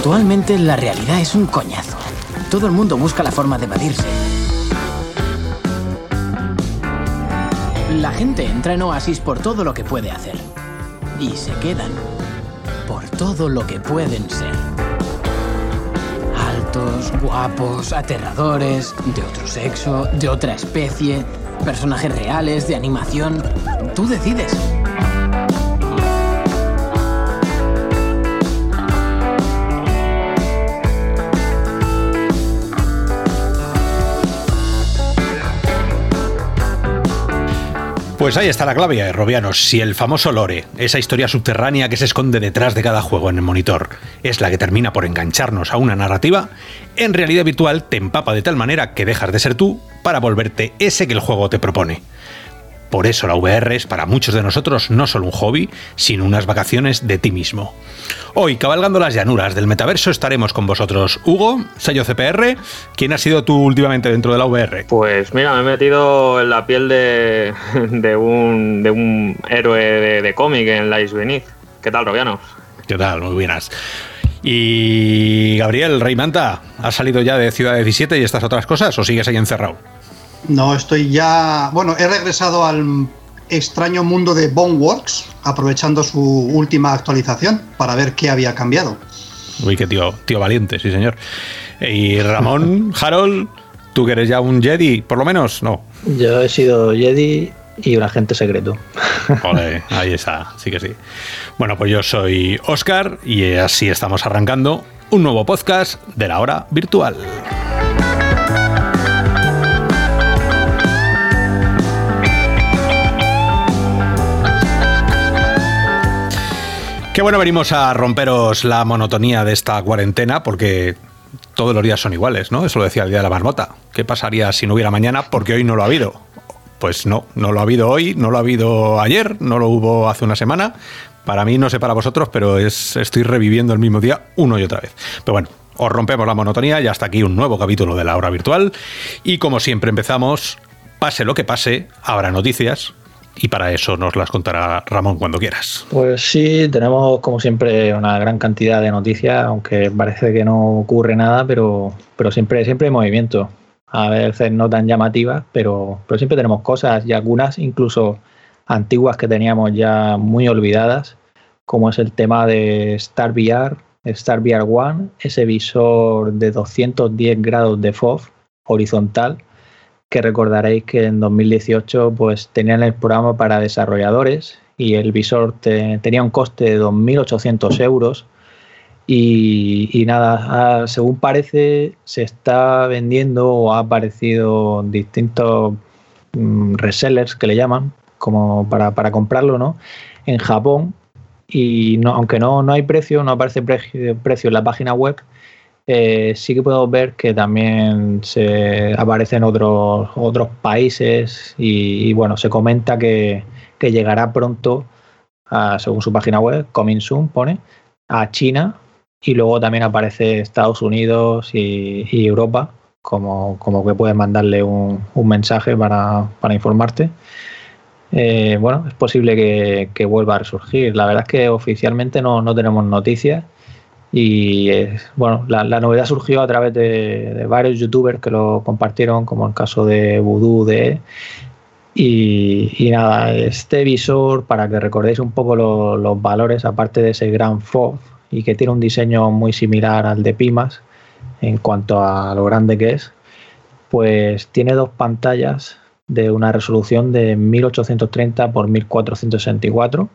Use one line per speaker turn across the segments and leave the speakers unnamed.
Actualmente la realidad es un coñazo. Todo el mundo busca la forma de evadirse. La gente entra en Oasis por todo lo que puede hacer. Y se quedan por todo lo que pueden ser. Altos, guapos, aterradores, de otro sexo, de otra especie, personajes reales, de animación. Tú decides.
Pues ahí está la clave, Robianos. Si el famoso lore, esa historia subterránea que se esconde detrás de cada juego en el monitor, es la que termina por engancharnos a una narrativa, en realidad virtual te empapa de tal manera que dejas de ser tú para volverte ese que el juego te propone. Por eso la VR es para muchos de nosotros no solo un hobby, sino unas vacaciones de ti mismo. Hoy, cabalgando las llanuras del metaverso, estaremos con vosotros. Hugo, sello CPR, ¿quién has sido tú últimamente dentro de la VR?
Pues mira, me he metido en la piel de, un, de un, héroe de, cómic en Lies Beneath. ¿Qué tal, Robiano?
¿Qué tal? Muy buenas. Y Gabriel, Rey Manta, ¿has salido ya de Ciudad 17 y estas otras cosas o sigues ahí encerrado?
No, estoy ya. Bueno, he regresado al extraño mundo de Boneworks, aprovechando su última actualización para ver qué había cambiado.
Uy, qué tío, tío valiente, sí, señor. Y Ramón, Harold, ¿tú que eres ya un Jedi, por lo menos? No.
Yo he sido Jedi y un agente secreto.
Joder, ahí está, sí que sí. Bueno, pues yo soy Oscar y así estamos arrancando un nuevo podcast de la hora virtual. Bueno, venimos a romperos la monotonía de esta cuarentena porque todos los días son iguales, ¿no? Eso lo decía el día de la marmota. ¿Qué pasaría si no hubiera mañana? Porque hoy no lo ha habido. Pues no, no lo ha habido hoy, no lo ha habido ayer, no lo hubo hace una semana. Para mí, no sé para vosotros, pero es, estoy reviviendo el mismo día uno y otra vez. Pero bueno, os rompemos la monotonía y hasta aquí un nuevo capítulo de la hora virtual. Y como siempre empezamos, pase lo que pase, habrá noticias, y para eso nos las contará Ramón cuando quieras.
Pues sí, tenemos como siempre una gran cantidad de noticias, aunque parece que no ocurre nada, pero, pero siempre, siempre hay movimiento. A veces no tan llamativas, pero, pero siempre tenemos cosas y algunas incluso antiguas que teníamos ya muy olvidadas, como es el tema de Star VR, Star VR One, ese visor de 210 grados de FOV horizontal que recordaréis que en 2018 pues tenían el programa para desarrolladores y el visor tenía un coste de 2.800 euros y, nada, según parece se está vendiendo o ha aparecido distintos mm, resellers que le llaman como para, para comprarlo ¿no? en Japón y no, aunque no, no hay precio, no aparece precio en la página web, eh, sí que podemos ver que también se aparecen otros, otros países y, bueno, se comenta que, llegará pronto, según su página web, Coming Soon pone, a China y luego también aparece Estados Unidos y, Europa como, como, que puedes mandarle un, mensaje para, informarte. Eh, bueno, es posible que, vuelva a resurgir. La verdad es que oficialmente no, no tenemos noticias y bueno, la, novedad surgió a través de, varios youtubers que lo compartieron, como el caso de Voodoo de y, nada, este visor, para que recordéis un poco los valores, aparte de ese gran FOV y que tiene un diseño muy similar al de Pimas en cuanto a lo grande que es, pues tiene dos pantallas de una resolución de 1830 x 1464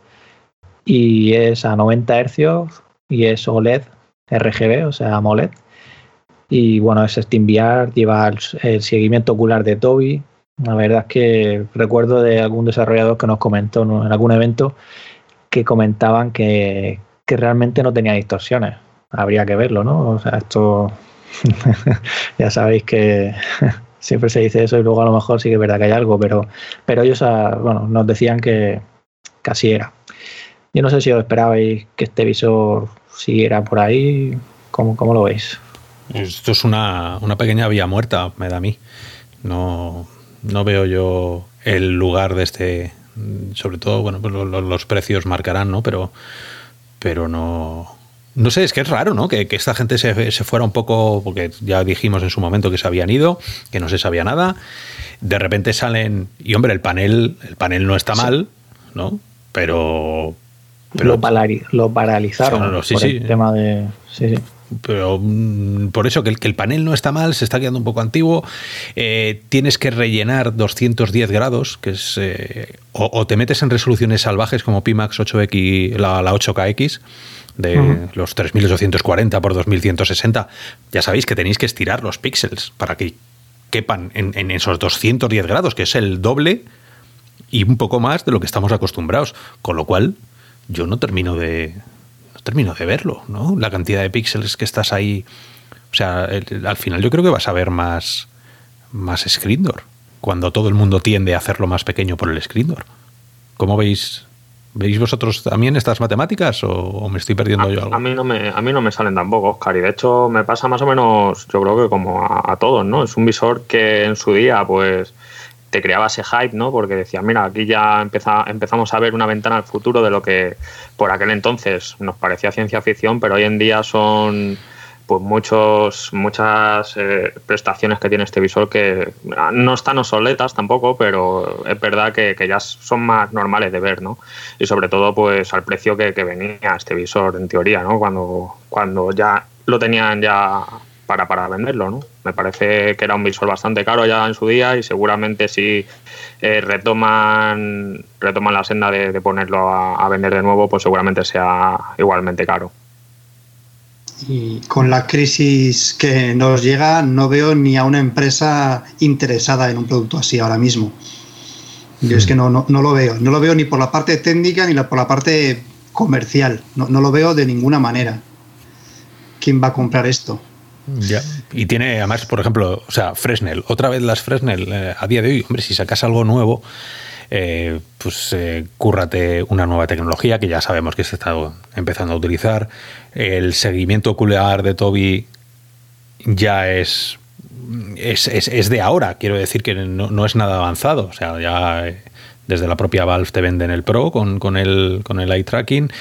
y es a 90 Hz y es OLED RGB, o sea, AMOLED. Y bueno, es SteamVR, lleva el, seguimiento ocular de Toby. La verdad es que recuerdo de algún desarrollador que nos comentó en algún evento que comentaban que, realmente no tenía distorsiones. Habría que verlo, ¿no? O sea, esto ya sabéis que siempre se dice eso y luego a lo mejor sí que es verdad que hay algo, pero, pero ellos ah, bueno, nos decían que casi era. Yo no sé si os esperabais que este visor siguiera por ahí. ¿Cómo, cómo lo veis?
Esto es una, pequeña vía muerta, me da a mí. No, no veo yo el lugar de este. Sobre todo, bueno, pues los, precios marcarán, ¿no? Pero, pero no, no sé, es que es raro, ¿no? Que, esta gente se, se, fuera un poco, porque ya dijimos en su momento que se habían ido, que no se sabía nada. De repente salen, y hombre, el panel, el panel no está mal, ¿no? Pero.
Pero lo, paralizaron sí, por el tema de. Sí, sí
pero mm, por eso que el, que el, panel no está mal, se está quedando un poco antiguo. Eh, tienes que rellenar 210 grados, que es. Eh, o, te metes en resoluciones salvajes como Pimax 8X, la, 8KX, de los 3840 por 2160. Ya sabéis que tenéis que estirar los píxeles para que quepan en, en esos 210 grados, que es el doble y un poco más de lo que estamos acostumbrados. Con lo cual, yo no termino de, termino de verlo, ¿no? La cantidad de píxeles que estás ahí. O sea, al final yo creo que vas a ver más, más screen door, cuando todo el mundo tiende a hacerlo más pequeño por el screen door. ¿Cómo veis? ¿Veis vosotros también estas matemáticas o, me estoy perdiendo yo algo?
A mí, no me, a mí no me salen tampoco, Oscar, y de hecho me pasa más o menos, yo creo que como a, a todos, ¿no? Es un visor que en su día, pues te creaba ese hype, ¿no? Porque decía, mira, aquí ya empezamos a ver una ventana al futuro de lo que por aquel entonces nos parecía ciencia ficción, pero hoy en día son pues muchos muchas eh, prestaciones que tiene este visor que no están obsoletas tampoco, pero es verdad que, ya son más normales de ver, ¿no? Y sobre todo, pues al precio que, que venía este visor en teoría, ¿no? Cuando, cuando ya lo tenían ya para, para venderlo, ¿no? Me parece que era un visor bastante caro ya en su día y seguramente si eh, retoman, retoman la senda de, ponerlo a, vender de nuevo, pues seguramente sea igualmente caro.
Y con la crisis que nos llega, no veo ni a una empresa interesada en un producto así ahora mismo. Yo es que no, no, lo veo. No lo veo ni por la parte técnica ni por la parte comercial. No, no lo veo de ninguna manera. ¿Quién va a comprar esto?
Ya. Y tiene, además, por ejemplo, o sea, Fresnel, otra vez las Fresnel, eh, a día de hoy, hombre, si sacas algo nuevo, eh, pues eh, cúrrate una nueva tecnología que ya sabemos que se está empezando a utilizar. El seguimiento ocular de Toby ya es, es, es, de ahora, quiero decir que no, no, es nada avanzado. O sea, ya desde la propia Valve te venden el Pro con, con el, con el eye tracking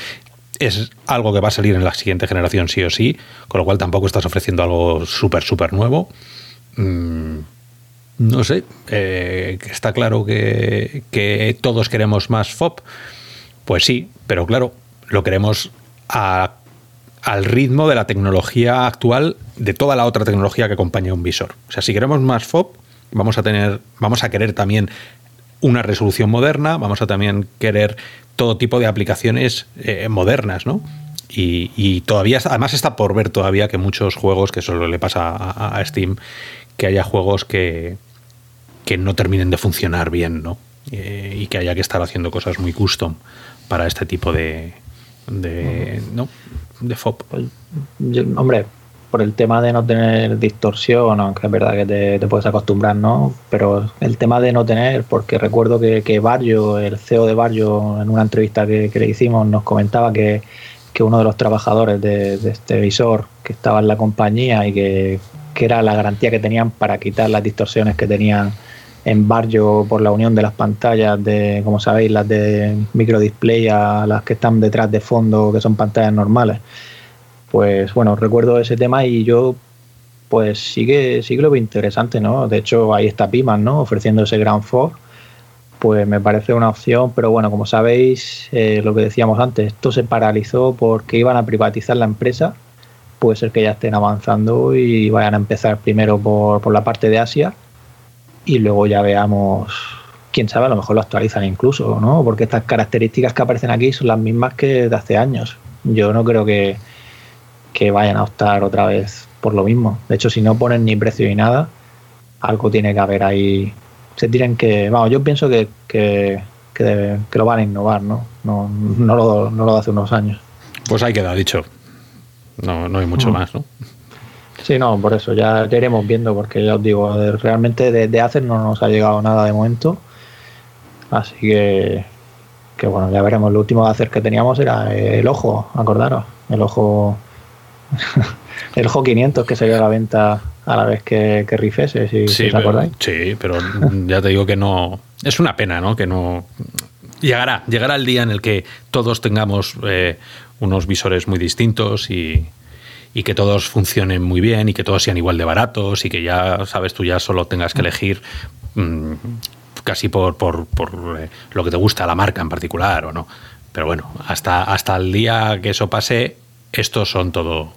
es algo que va a salir en la siguiente generación sí o sí, con lo cual tampoco estás ofreciendo algo súper, súper nuevo. Mm, no sé, eh, está claro que, todos queremos más FOB. Pues sí, pero claro, lo queremos al ritmo de la tecnología actual, de toda la otra tecnología que acompaña un visor. O sea, si queremos más FOB, vamos a tener, vamos a querer también una resolución moderna, vamos a también querer todo tipo de aplicaciones eh, modernas, ¿no? Y, todavía, además está por ver todavía que muchos juegos, que solo le pasa a, Steam, que haya juegos que, que, no terminen de funcionar bien, ¿no? Eh, y que haya que estar haciendo cosas muy custom para este tipo de, de, ¿no? de FOP. Pues,
hombre, por el tema de no tener distorsión, aunque es verdad que te, puedes acostumbrar, ¿no? Pero el tema de no tener, porque recuerdo que, que Barrio, el CEO de Barrio, en una entrevista que, le hicimos, nos comentaba que, uno de los trabajadores de, este visor que estaba en la compañía y que, era la garantía que tenían para quitar las distorsiones que tenían en Barrio por la unión de las pantallas de, como sabéis, las de microdisplay a las que están detrás de fondo, que son pantallas normales pues bueno, recuerdo ese tema y yo pues que, sí lo interesante, ¿no? De hecho, ahí está Piman, ¿no? Ofreciendo ese Grand Four, pues me parece una opción, pero bueno, como sabéis, eh, lo que decíamos antes, esto se paralizó porque iban a privatizar la empresa, puede ser que ya estén avanzando y vayan a empezar primero por, por la parte de Asia y luego ya veamos, quién sabe, a lo mejor lo actualizan incluso, ¿no? Porque estas características que aparecen aquí son las mismas que de hace años. Yo no creo que que vayan a optar otra vez por lo mismo. De hecho, si no ponen ni precio ni nada, algo tiene que haber ahí. Se tienen que. Vamos, yo pienso que, que, que, lo van a innovar, ¿no? No, no, lo, no lo de hace unos años.
Pues ahí queda dicho. No, no hay mucho mm. más, ¿no?
Sí, no, por eso ya, iremos viendo, porque ya os digo, realmente de, de hacer no nos ha llegado nada de momento. Así que, que bueno, ya veremos. Lo último de hacer que teníamos era el ojo, acordaros. El ojo el Jo 500 que salió a la venta a la vez que, que Rifese, si,
sí,
os acordáis.
sí, pero ya te digo que no. Es una pena, ¿no? Que no. Llegará, llegará el día en el que todos tengamos eh, unos visores muy distintos y, que todos funcionen muy bien y que todos sean igual de baratos y que ya, sabes, tú ya solo tengas que elegir mm, casi por, por, eh, lo que te gusta la marca en particular o no. Pero bueno, hasta, hasta el día que eso pase, estos son todo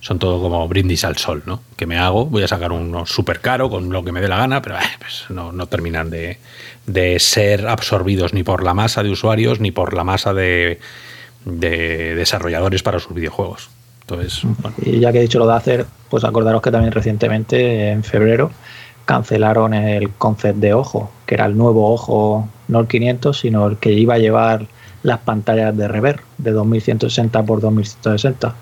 son todo como brindis al sol, ¿no? Que me hago, voy a sacar uno súper caro con lo que me dé la gana, pero eh, pues no, terminan de, ser absorbidos ni por la masa de usuarios ni por la masa de, desarrolladores para sus videojuegos. Entonces,
Y ya que he dicho lo de hacer, pues acordaros que también recientemente, en febrero, cancelaron el concept de ojo, que era el nuevo ojo, no el 500, sino el que iba a llevar las pantallas de rever de 2160 por 2160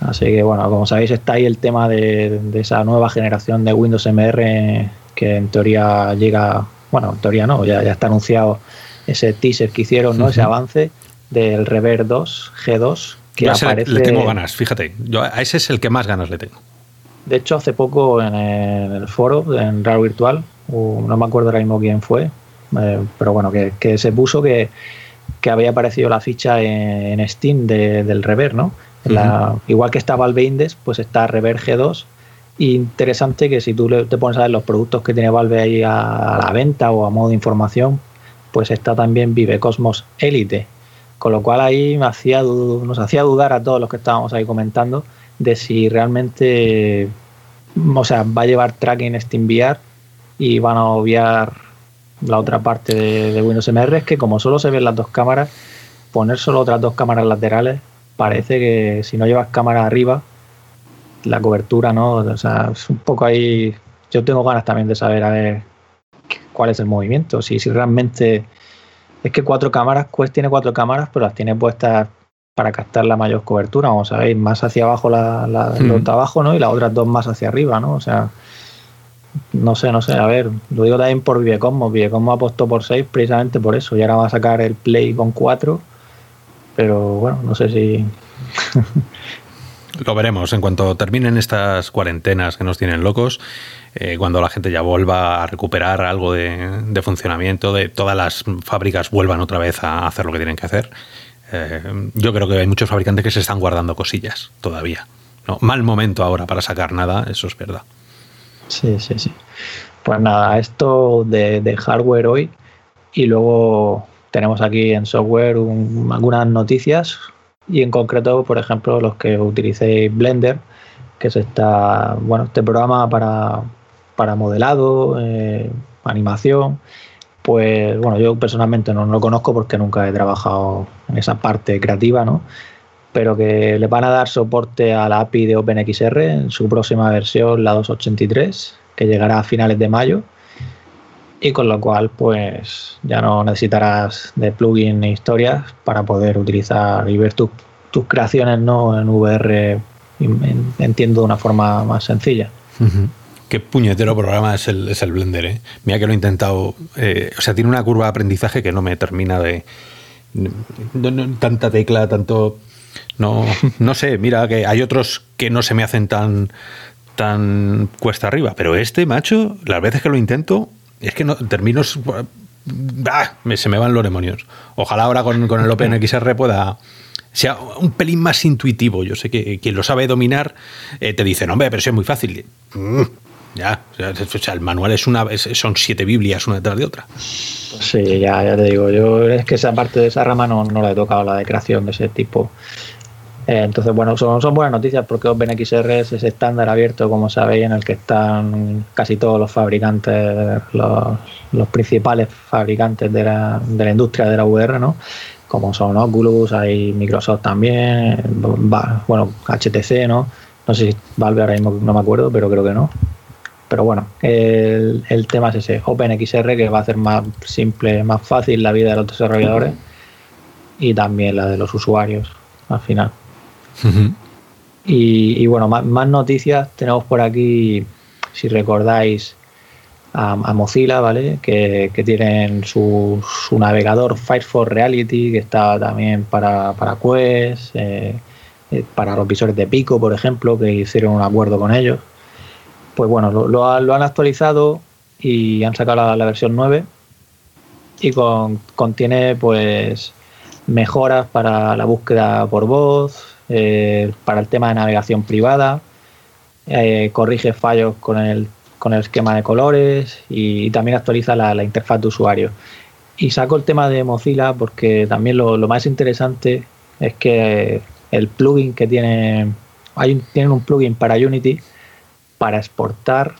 Así que bueno, como sabéis está ahí el tema de, esa nueva generación de Windows MR que en teoría llega, bueno, en teoría no, ya, ya está anunciado ese teaser que hicieron, ¿no? Ese avance del Rever 2, G2, que aparece...
Le tengo ganas, fíjate, yo a ese es el que más ganas le tengo.
De hecho, hace poco en el foro, en Raro Virtual, no me acuerdo ahora mismo quién fue, eh, pero bueno, que, se puso que, había aparecido la ficha en, Steam del Rever, ¿no? Igual que está Valve Index, pues está Rever G2. interesante que si tú te pones a ver los productos que tiene Valve ahí a, la venta o a modo de información, pues está también Vive Cosmos Elite. Con lo cual ahí me hacía, nos hacía dudar a todos los que estábamos ahí comentando de si realmente o sea, va a llevar tracking SteamVR y van a obviar la otra parte de, de Windows MR, es que como solo se ven las dos cámaras, poner solo otras dos cámaras laterales parece que si no llevas cámara arriba, la cobertura, ¿no? O sea, es un poco ahí. Yo tengo ganas también de saber a ver cuál es el movimiento. Si, si realmente. Es que cuatro cámaras, Quest tiene cuatro cámaras, pero las tiene puestas para captar la mayor cobertura. Vamos a ver, más hacia abajo la, la de abajo, ¿no? Y las otras dos más hacia arriba, ¿no? O sea, no sé, no sé. A ver, lo digo también por Vivecosmos. Vivecosmos apostó por 6 precisamente por eso. Y ahora va a sacar el Play con 4 pero bueno, no sé si...
Lo veremos en cuanto terminen estas cuarentenas que nos tienen locos, eh, cuando la gente ya vuelva a recuperar algo de, funcionamiento, de todas las fábricas vuelvan otra vez a hacer lo que tienen que hacer. Eh, yo creo que hay muchos fabricantes que se están guardando cosillas todavía. Mal momento ahora para sacar nada, eso es verdad.
Sí, sí, sí. Pues nada, esto de hardware hoy y luego tenemos aquí en software algunas noticias y en concreto, por ejemplo, los que utilicéis Blender, que es esta, bueno, este programa para, para modelado, eh, animación, pues bueno, yo personalmente no, lo conozco porque nunca he trabajado en esa parte creativa, ¿no? Pero que le van a dar soporte a la API de OpenXR en su próxima versión, la 283, que llegará a finales de mayo y con lo cual pues ya no necesitarás de plugin e historias para poder utilizar y ver tus creaciones ¿no? en VR entiendo de una forma más sencilla.
Qué puñetero programa es el, es el Blender, ¿eh? Mira que lo he intentado. Eh, o sea, tiene una curva de aprendizaje que no me termina de. tanta tecla, tanto. No, no sé, mira que hay otros que no se me hacen tan, tan cuesta arriba, pero este, macho, las veces que lo intento, es que no, términos. se me van los demonios. Ojalá ahora con, el OpenXR pueda sea un pelín más intuitivo. Yo sé que quien lo sabe dominar eh, te dice, no, hombre, pero es muy fácil. Ya, el manual es una, son siete Biblias una detrás de otra.
Sí, ya, ya te digo, yo es que esa parte de esa rama no, no he tocado, la de creación de ese tipo. Eh, entonces, bueno, son, son, buenas noticias porque OpenXR es ese estándar abierto, como sabéis, en el que están casi todos los fabricantes, los, principales fabricantes de la, de la, industria de la VR, ¿no? Como son Oculus, hay Microsoft también, bueno, HTC, ¿no? No sé si Valve ahora mismo no me acuerdo, pero creo que no. Pero bueno, el, el tema es ese, OpenXR, que va a hacer más simple, más fácil la vida de los desarrolladores y también la de los usuarios al final y, bueno, más, noticias tenemos por aquí, si recordáis, a, Mozilla, ¿vale? Que, tienen su, navegador Firefox Reality, que está también para, para Quest, eh, eh, para los visores de Pico, por ejemplo, que hicieron un acuerdo con ellos. Pues bueno, lo, han actualizado y han sacado la, versión 9 y contiene pues mejoras para la búsqueda por voz, eh, para el tema de navegación privada, eh, corrige fallos con el, con el esquema de colores y, también actualiza la, interfaz de usuario. Y saco el tema de Mozilla porque también lo, más interesante es que el plugin que tiene, tienen un plugin para Unity para exportar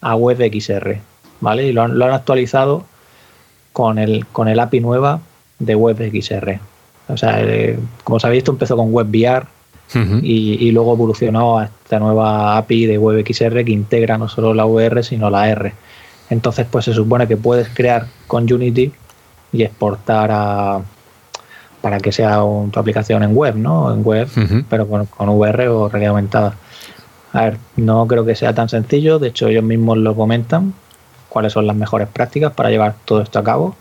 a WebXR, ¿vale? Y lo han, actualizado con el, con el API nueva de WebXR. O sea, eh, como sabéis, esto empezó con WebVR y, luego evolucionó a esta nueva API de WebXR que integra no solo la VR, sino la R. Entonces, pues se supone que puedes crear con Unity y exportar a, para que sea tu aplicación en web, ¿no? En web, pero con, con VR o realidad aumentada. A ver, no creo que sea tan sencillo, de hecho ellos mismos lo comentan, cuáles son las mejores prácticas para llevar todo esto a cabo,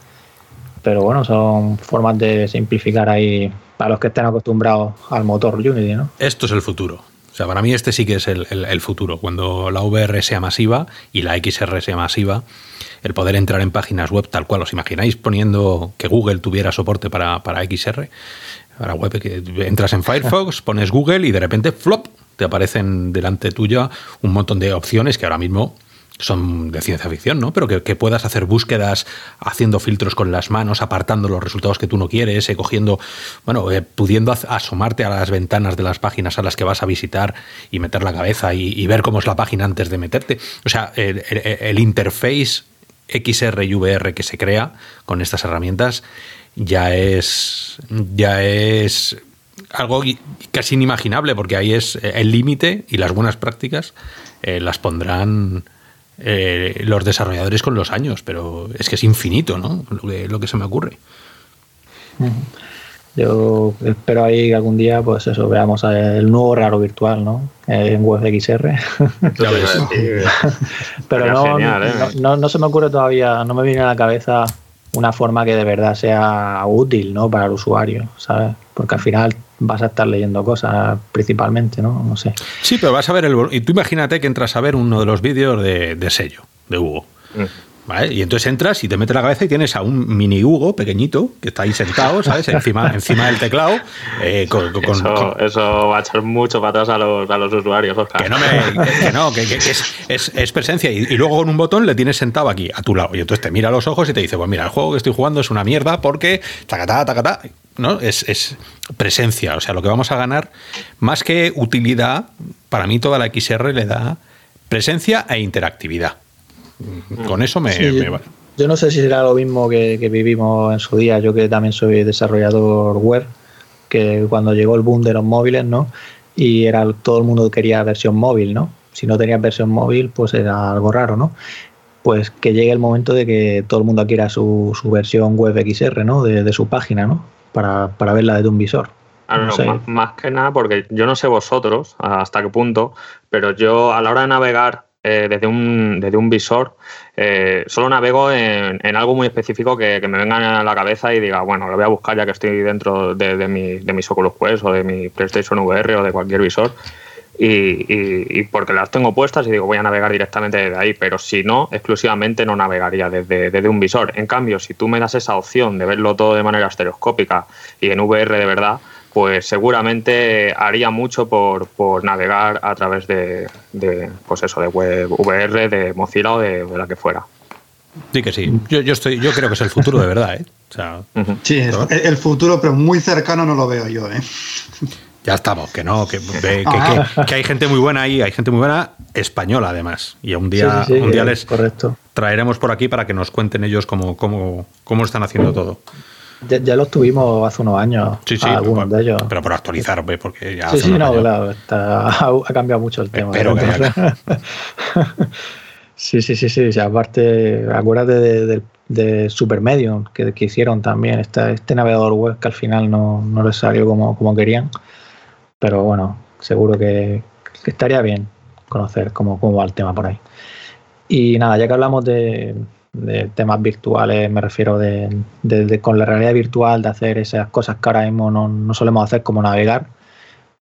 pero bueno, son formas de simplificar ahí para los que estén acostumbrados al motor Unity, ¿no?
Esto es el futuro. O sea, para mí este sí que es el, futuro. Cuando la VR sea masiva y la XR sea masiva, el poder entrar en páginas web tal cual. ¿Os imagináis poniendo que Google tuviera soporte para, para XR? Para web, que entras en Firefox, pones Google y de repente, flop, te aparecen delante tuya un montón de opciones que ahora mismo son de ciencia ficción, ¿no? Pero que, puedas hacer búsquedas haciendo filtros con las manos, apartando los resultados que tú no quieres, eh, cogiendo, bueno, eh, pudiendo asomarte a las ventanas de las páginas a las que vas a visitar y meter la cabeza y, ver cómo es la página antes de meterte. O sea, el, el interface XR y VR que se crea con estas herramientas ya es ya es algo casi inimaginable porque ahí es eh, el límite y las buenas prácticas las pondrán eh, los desarrolladores con los años, pero es que es infinito, ¿no? Lo que, se me ocurre.
Yo espero ahí que algún día, pues eso, veamos el nuevo raro virtual, ¿no? En WebXR. pero ¿eh? no, no, se me ocurre todavía, no me viene a la cabeza una forma que de verdad sea útil, ¿no? Para el usuario, ¿sabes? Porque al final vas a estar leyendo cosas principalmente, ¿no? No sé.
Sí, pero vas a ver el... Y tú imagínate que entras a ver uno de los vídeos de, sello, de Hugo. Mm. ¿Vale? Y entonces entras y te metes la cabeza y tienes a un mini Hugo pequeñito que está ahí sentado, ¿sabes? Encima, encima del teclado. Eh,
eso, va a echar mucho para atrás a los, a los usuarios, Oscar.
Que no, que, no, que, es, es, presencia. Y, luego con un botón le tienes sentado aquí, a tu lado. Y entonces te mira a los ojos y te dice, pues mira, el juego que estoy jugando es una mierda porque tacatá, tacatá. ¿No? Es, es, presencia. O sea, lo que vamos a ganar, más que utilidad, para mí toda la XR le da presencia e interactividad. Con eso me, vale.
Yo no sé si será lo mismo que, vivimos en su día, yo que también soy desarrollador web, que cuando llegó el boom de los móviles, ¿no? Y era todo el mundo quería versión móvil, ¿no? Si no tenías versión móvil, pues era algo raro, ¿no? Pues que llegue el momento de que todo el mundo quiera su, su versión web XR, ¿no? De, de su página, ¿no? Para, para verla desde un visor.
Ah, más, que nada porque yo no sé vosotros hasta qué punto, pero yo a la hora de navegar eh, desde, un, desde un visor, eh, solo navego en, algo muy específico que, me venga a la cabeza y diga, bueno, lo voy a buscar ya que estoy dentro de, de, mi, de mis Oculus Quest o de mi PlayStation VR o de cualquier visor y, porque las tengo puestas y digo voy a navegar directamente desde ahí, pero si no, exclusivamente no navegaría desde, desde, un visor. En cambio, si tú me das esa opción de verlo todo de manera estereoscópica y en VR de verdad, pues seguramente haría mucho por, por navegar a través de, de, pues eso, de web VR, de Mozilla o de, la que fuera.
Sí que sí. Yo, yo, estoy, yo creo que es el futuro de verdad, ¿eh?
sí, el futuro, pero muy cercano no lo veo yo, ¿eh?
Ya estamos, que no, que, que, hay gente muy buena ahí, hay gente muy buena española además. Y un día, un día les traeremos por aquí para que nos cuenten ellos cómo, cómo, cómo están haciendo todo.
Ya, ya los tuvimos hace unos años, sí, sí, algunos de ellos.
Pero por actualizar, porque ya.
Sí, sí, no, claro, ha, cambiado mucho el tema. Pero sí, sí, sí, sí. aparte, acuérdate de, de, Super Medium que, que, hicieron también, este, este navegador web que al final no, no les salió como, como querían. Pero bueno, seguro que, estaría bien conocer cómo, cómo, va el tema por ahí. Y nada, ya que hablamos de, temas virtuales, me refiero de, con la realidad virtual, de hacer esas cosas que ahora mismo no, solemos hacer como navegar,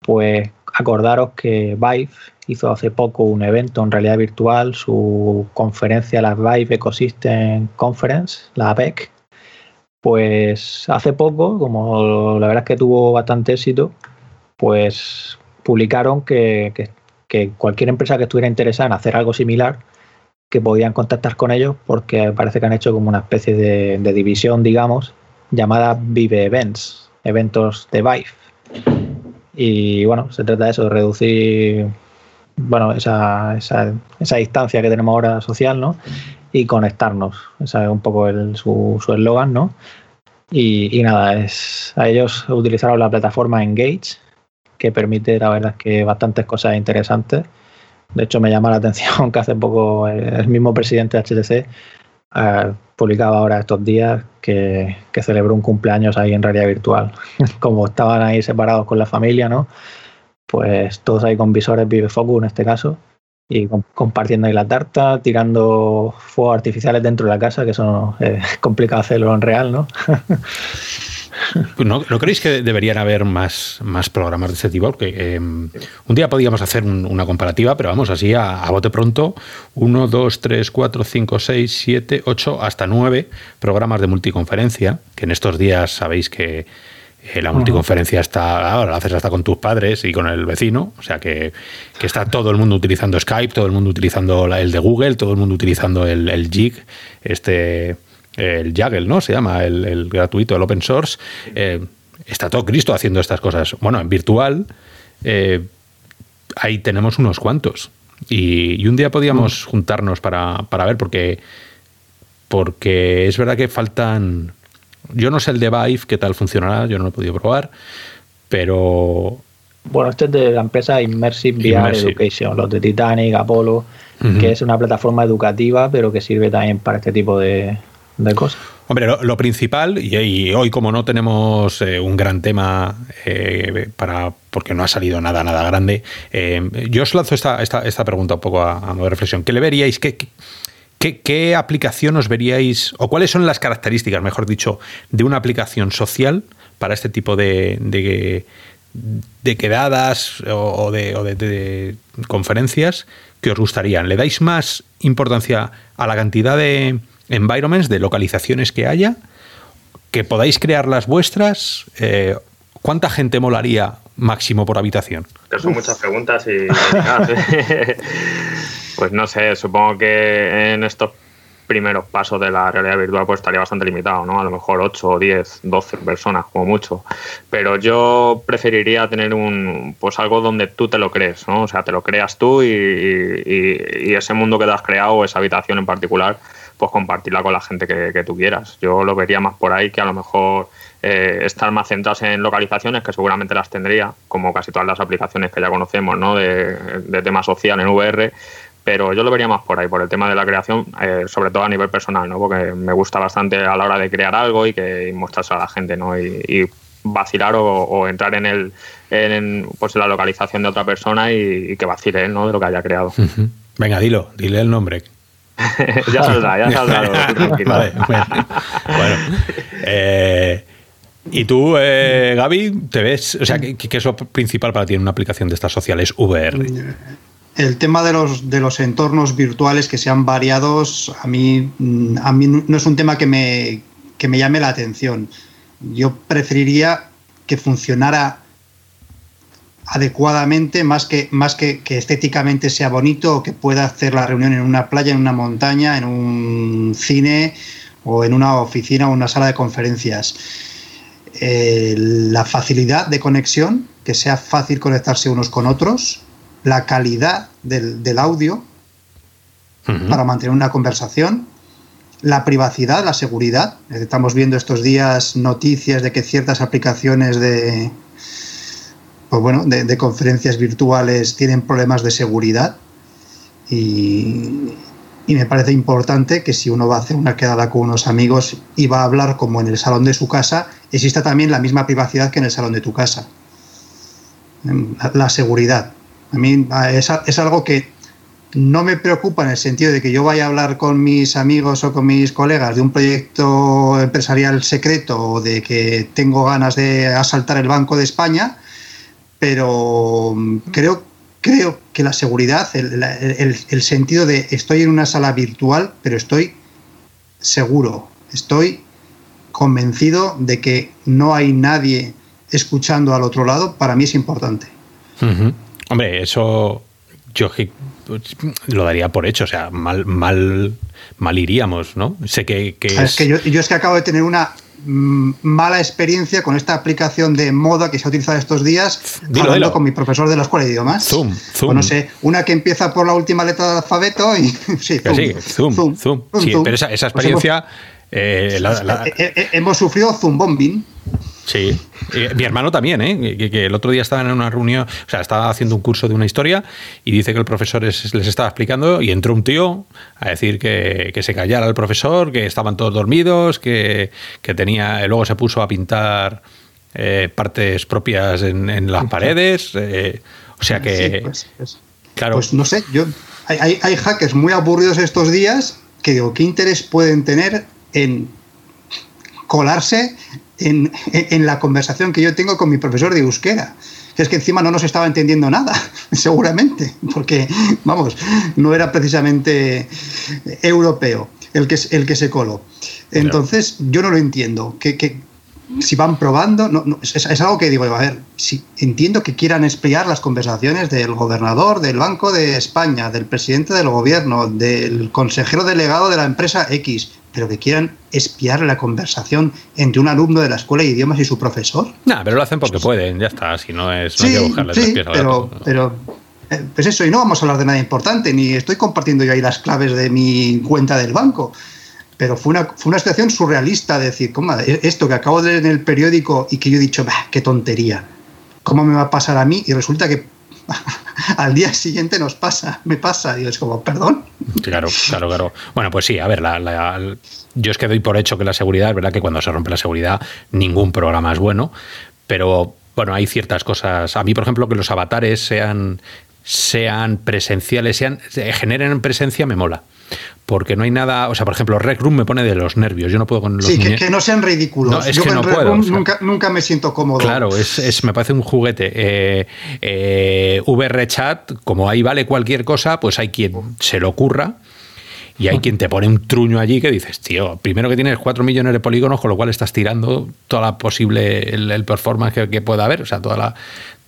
pues acordaros que Vive hizo hace poco un evento en realidad virtual, su conferencia, la Vive Ecosystem Conference, la APEC, Pues hace poco, como la verdad es que tuvo bastante éxito, pues publicaron que, cualquier empresa que estuviera interesada en hacer algo similar, que podían contactar con ellos porque parece que han hecho como una especie de, división, digamos, llamada Vive Events, eventos de Vive. Y bueno, se trata de eso, de reducir bueno, esa, esa, esa distancia que tenemos ahora social, ¿no? y conectarnos. Ese es un poco el, su eslogan, ¿no? Y, nada, es, a ellos utilizaron la plataforma Engage, que permite, la verdad, que bastantes cosas interesantes. De hecho, me llama la atención que hace poco el, mismo presidente de HTC uh, publicaba ahora estos días que, que, celebró un cumpleaños ahí en realidad virtual. Como estaban ahí separados con la familia, ¿no? Pues todos ahí con visores Vive Focus en este caso y compartiendo ahí la tarta, tirando fuegos artificiales dentro de la casa, que eso es complicado hacerlo en real, ¿no?
¿No, creéis que deberían haber más, más programas de este tipo? Porque em, un día podíamos hacer una comparativa, pero vamos, así a, a, bote pronto, 1, 2, 3, 4, 5, 6, 7, 8, hasta 9 programas de multiconferencia, que en estos días sabéis que eh, la multiconferencia está, ahora la haces hasta con tus padres y con el vecino, o sea que, está todo el mundo utilizando Skype, todo el mundo utilizando el de Google, todo el mundo utilizando el, el Jig, este, el Jaggle, ¿no? Se llama, el, gratuito, el open source. Eh, está todo Cristo haciendo estas cosas. Bueno, en virtual, eh, ahí tenemos unos cuantos. Y, un día podíamos mm. juntarnos para, para ver, porque, porque es verdad que faltan yo no sé el de Vive qué tal funcionará, yo no lo he podido probar, pero...
Bueno, este es de la empresa Immersive VR Education, los de Titanic, Apollo, que es una plataforma educativa, pero que sirve también para este tipo de, cosas.
Hombre, lo, principal, y, hoy como no tenemos eh, un gran tema eh, para porque no ha salido nada, nada grande, eh, yo os lanzo esta, esta, pregunta un poco a, modo de reflexión. ¿Qué le veríais? ¿Qué, ¿Qué, aplicación os veríais, o cuáles son las características, mejor dicho, de una aplicación social para este tipo de, de, quedadas o, de, conferencias que os gustarían? ¿Le dais más importancia a la cantidad de environments, de localizaciones que haya? ¿Que podáis crear las vuestras? Eh, ¿Cuánta gente molaría máximo por habitación?
son muchas preguntas y... Pues no sé, supongo que en estos primeros pasos de la realidad virtual pues estaría bastante limitado, ¿no? A lo mejor 8, 10, 12 personas como mucho. Pero yo preferiría tener un pues algo donde tú te lo crees, ¿no? O sea, te lo creas tú y, ese mundo que te has creado, esa habitación en particular, pues compartirla con la gente que, tú quieras. Yo lo vería más por ahí que a lo mejor eh, estar más centrados en localizaciones, que seguramente las tendría, como casi todas las aplicaciones que ya conocemos, ¿no? De, de tema social en VR pero yo lo vería más por ahí, por el tema de la creación, eh, sobre todo a nivel personal, ¿no? Porque me gusta bastante a la hora de crear algo y que mostrarse a la gente, ¿no? Y, vacilar o, entrar en el en, pues la localización de otra persona y, que vacile ¿no? de lo que haya creado.
Venga, dilo, dile el nombre.
ya saldrá, ya saldrá. vale, bueno.
Eh, y tú, eh, Gaby, te ves, o sea, ¿qué, ¿qué, es lo principal para ti en una aplicación de estas sociales VR?
el tema de los, de los entornos virtuales que sean variados, a mí, mm, a mí no es un tema que me, me llame la atención. Yo preferiría que funcionara adecuadamente, más que, más que, que, estéticamente sea bonito o que pueda hacer la reunión en una playa, en una montaña, en un cine o en una oficina o una sala de conferencias. Eh, la facilidad de conexión, que sea fácil conectarse unos con otros, la calidad del, audio para mantener una conversación, la privacidad, la seguridad. Estamos viendo estos días noticias de que ciertas aplicaciones de, pues bueno, de, conferencias virtuales tienen problemas de seguridad y, me parece importante que si uno va a hacer una quedada con unos amigos y va a hablar como en el salón de su casa, exista también la misma privacidad que en el salón de tu casa. La seguridad. A mí es, algo que no me preocupa en el sentido de que yo vaya a hablar con mis amigos o con mis colegas de un proyecto empresarial secreto o de que tengo ganas de asaltar el Banco de España, pero creo, creo que la seguridad, el, sentido de estoy en una sala virtual, pero estoy seguro, estoy convencido de que no hay nadie escuchando al otro lado, para mí es importante.
Hombre, eso yo lo daría por hecho, o sea, mal, mal, mal iríamos, ¿no? Sé que,
es... que yo, es que acabo de tener una mm, mala experiencia con esta aplicación de moda que se ha utilizado estos días hablando con mi profesor de la escuela de idiomas.
Zoom, Zoom.
O no sé, una que empieza por la última letra del alfabeto y
sí, zoom, zoom, zoom, Sí, pero esa, esa pues experiencia eh,
eh, eh, hemos sufrido zoom bombing.
Sí, mi hermano también, ¿eh? Que, el otro día estaba en una reunión, o sea, estaba haciendo un curso de una historia y dice que el profesor les estaba explicando y entró un tío a decir que, se callara el profesor, que estaban todos dormidos, que, tenía, luego se puso a pintar partes propias en, las paredes, o sea que...
Pues, pues, claro. Pues no sé, yo hay, hay hackers muy aburridos estos días que digo, ¿qué interés pueden tener en colarse en, la conversación que yo tengo con mi profesor de euskera. Que es que encima no nos estaba entendiendo nada, seguramente, porque, vamos, no era precisamente europeo el que, el que se coló. Entonces, yo no lo entiendo. Que, si van probando, no, es, algo que digo, a ver, si entiendo que quieran espiar las conversaciones del gobernador del Banco de España, del presidente del gobierno, del consejero delegado de la empresa X, pero que quieran espiar la conversación entre un alumno de la escuela de idiomas y su profesor.
No, pero lo hacen porque pueden, ya está, si no es... hay que buscarle
sí, pero, pero eh, pues eso, y no vamos a hablar de nada importante, ni estoy compartiendo yo ahí las claves de mi cuenta del banco. Pero fue una, fue una situación surrealista, de decir, ¿cómo? Esto que acabo de leer en el periódico y que yo he dicho, bah, qué tontería. ¿Cómo me va a pasar a mí? Y resulta que al día siguiente nos pasa, me pasa. Y es como, perdón.
Claro, claro, claro. Bueno, pues sí, a ver, yo es que doy por hecho que la seguridad, es verdad que cuando se rompe la seguridad, ningún programa es bueno, pero bueno, hay ciertas cosas. A mí, por ejemplo, que los avatares sean, sean presenciales, sean, generen presencia, me mola porque no hay nada, o sea, por ejemplo, Rec Room me pone de los nervios, yo no puedo con los
Sí, que, no sean ridículos. No, es yo que no puedo, nunca, nunca, me siento cómodo.
Claro, es, me parece un juguete. Eh, eh, VR Chat, como ahí vale cualquier cosa, pues hay quien se lo ocurra y hay quien te pone un truño allí que dices, tío, primero que tienes 4 millones de polígonos, con lo cual estás tirando toda la posible, el, performance que, pueda haber, o sea, toda la,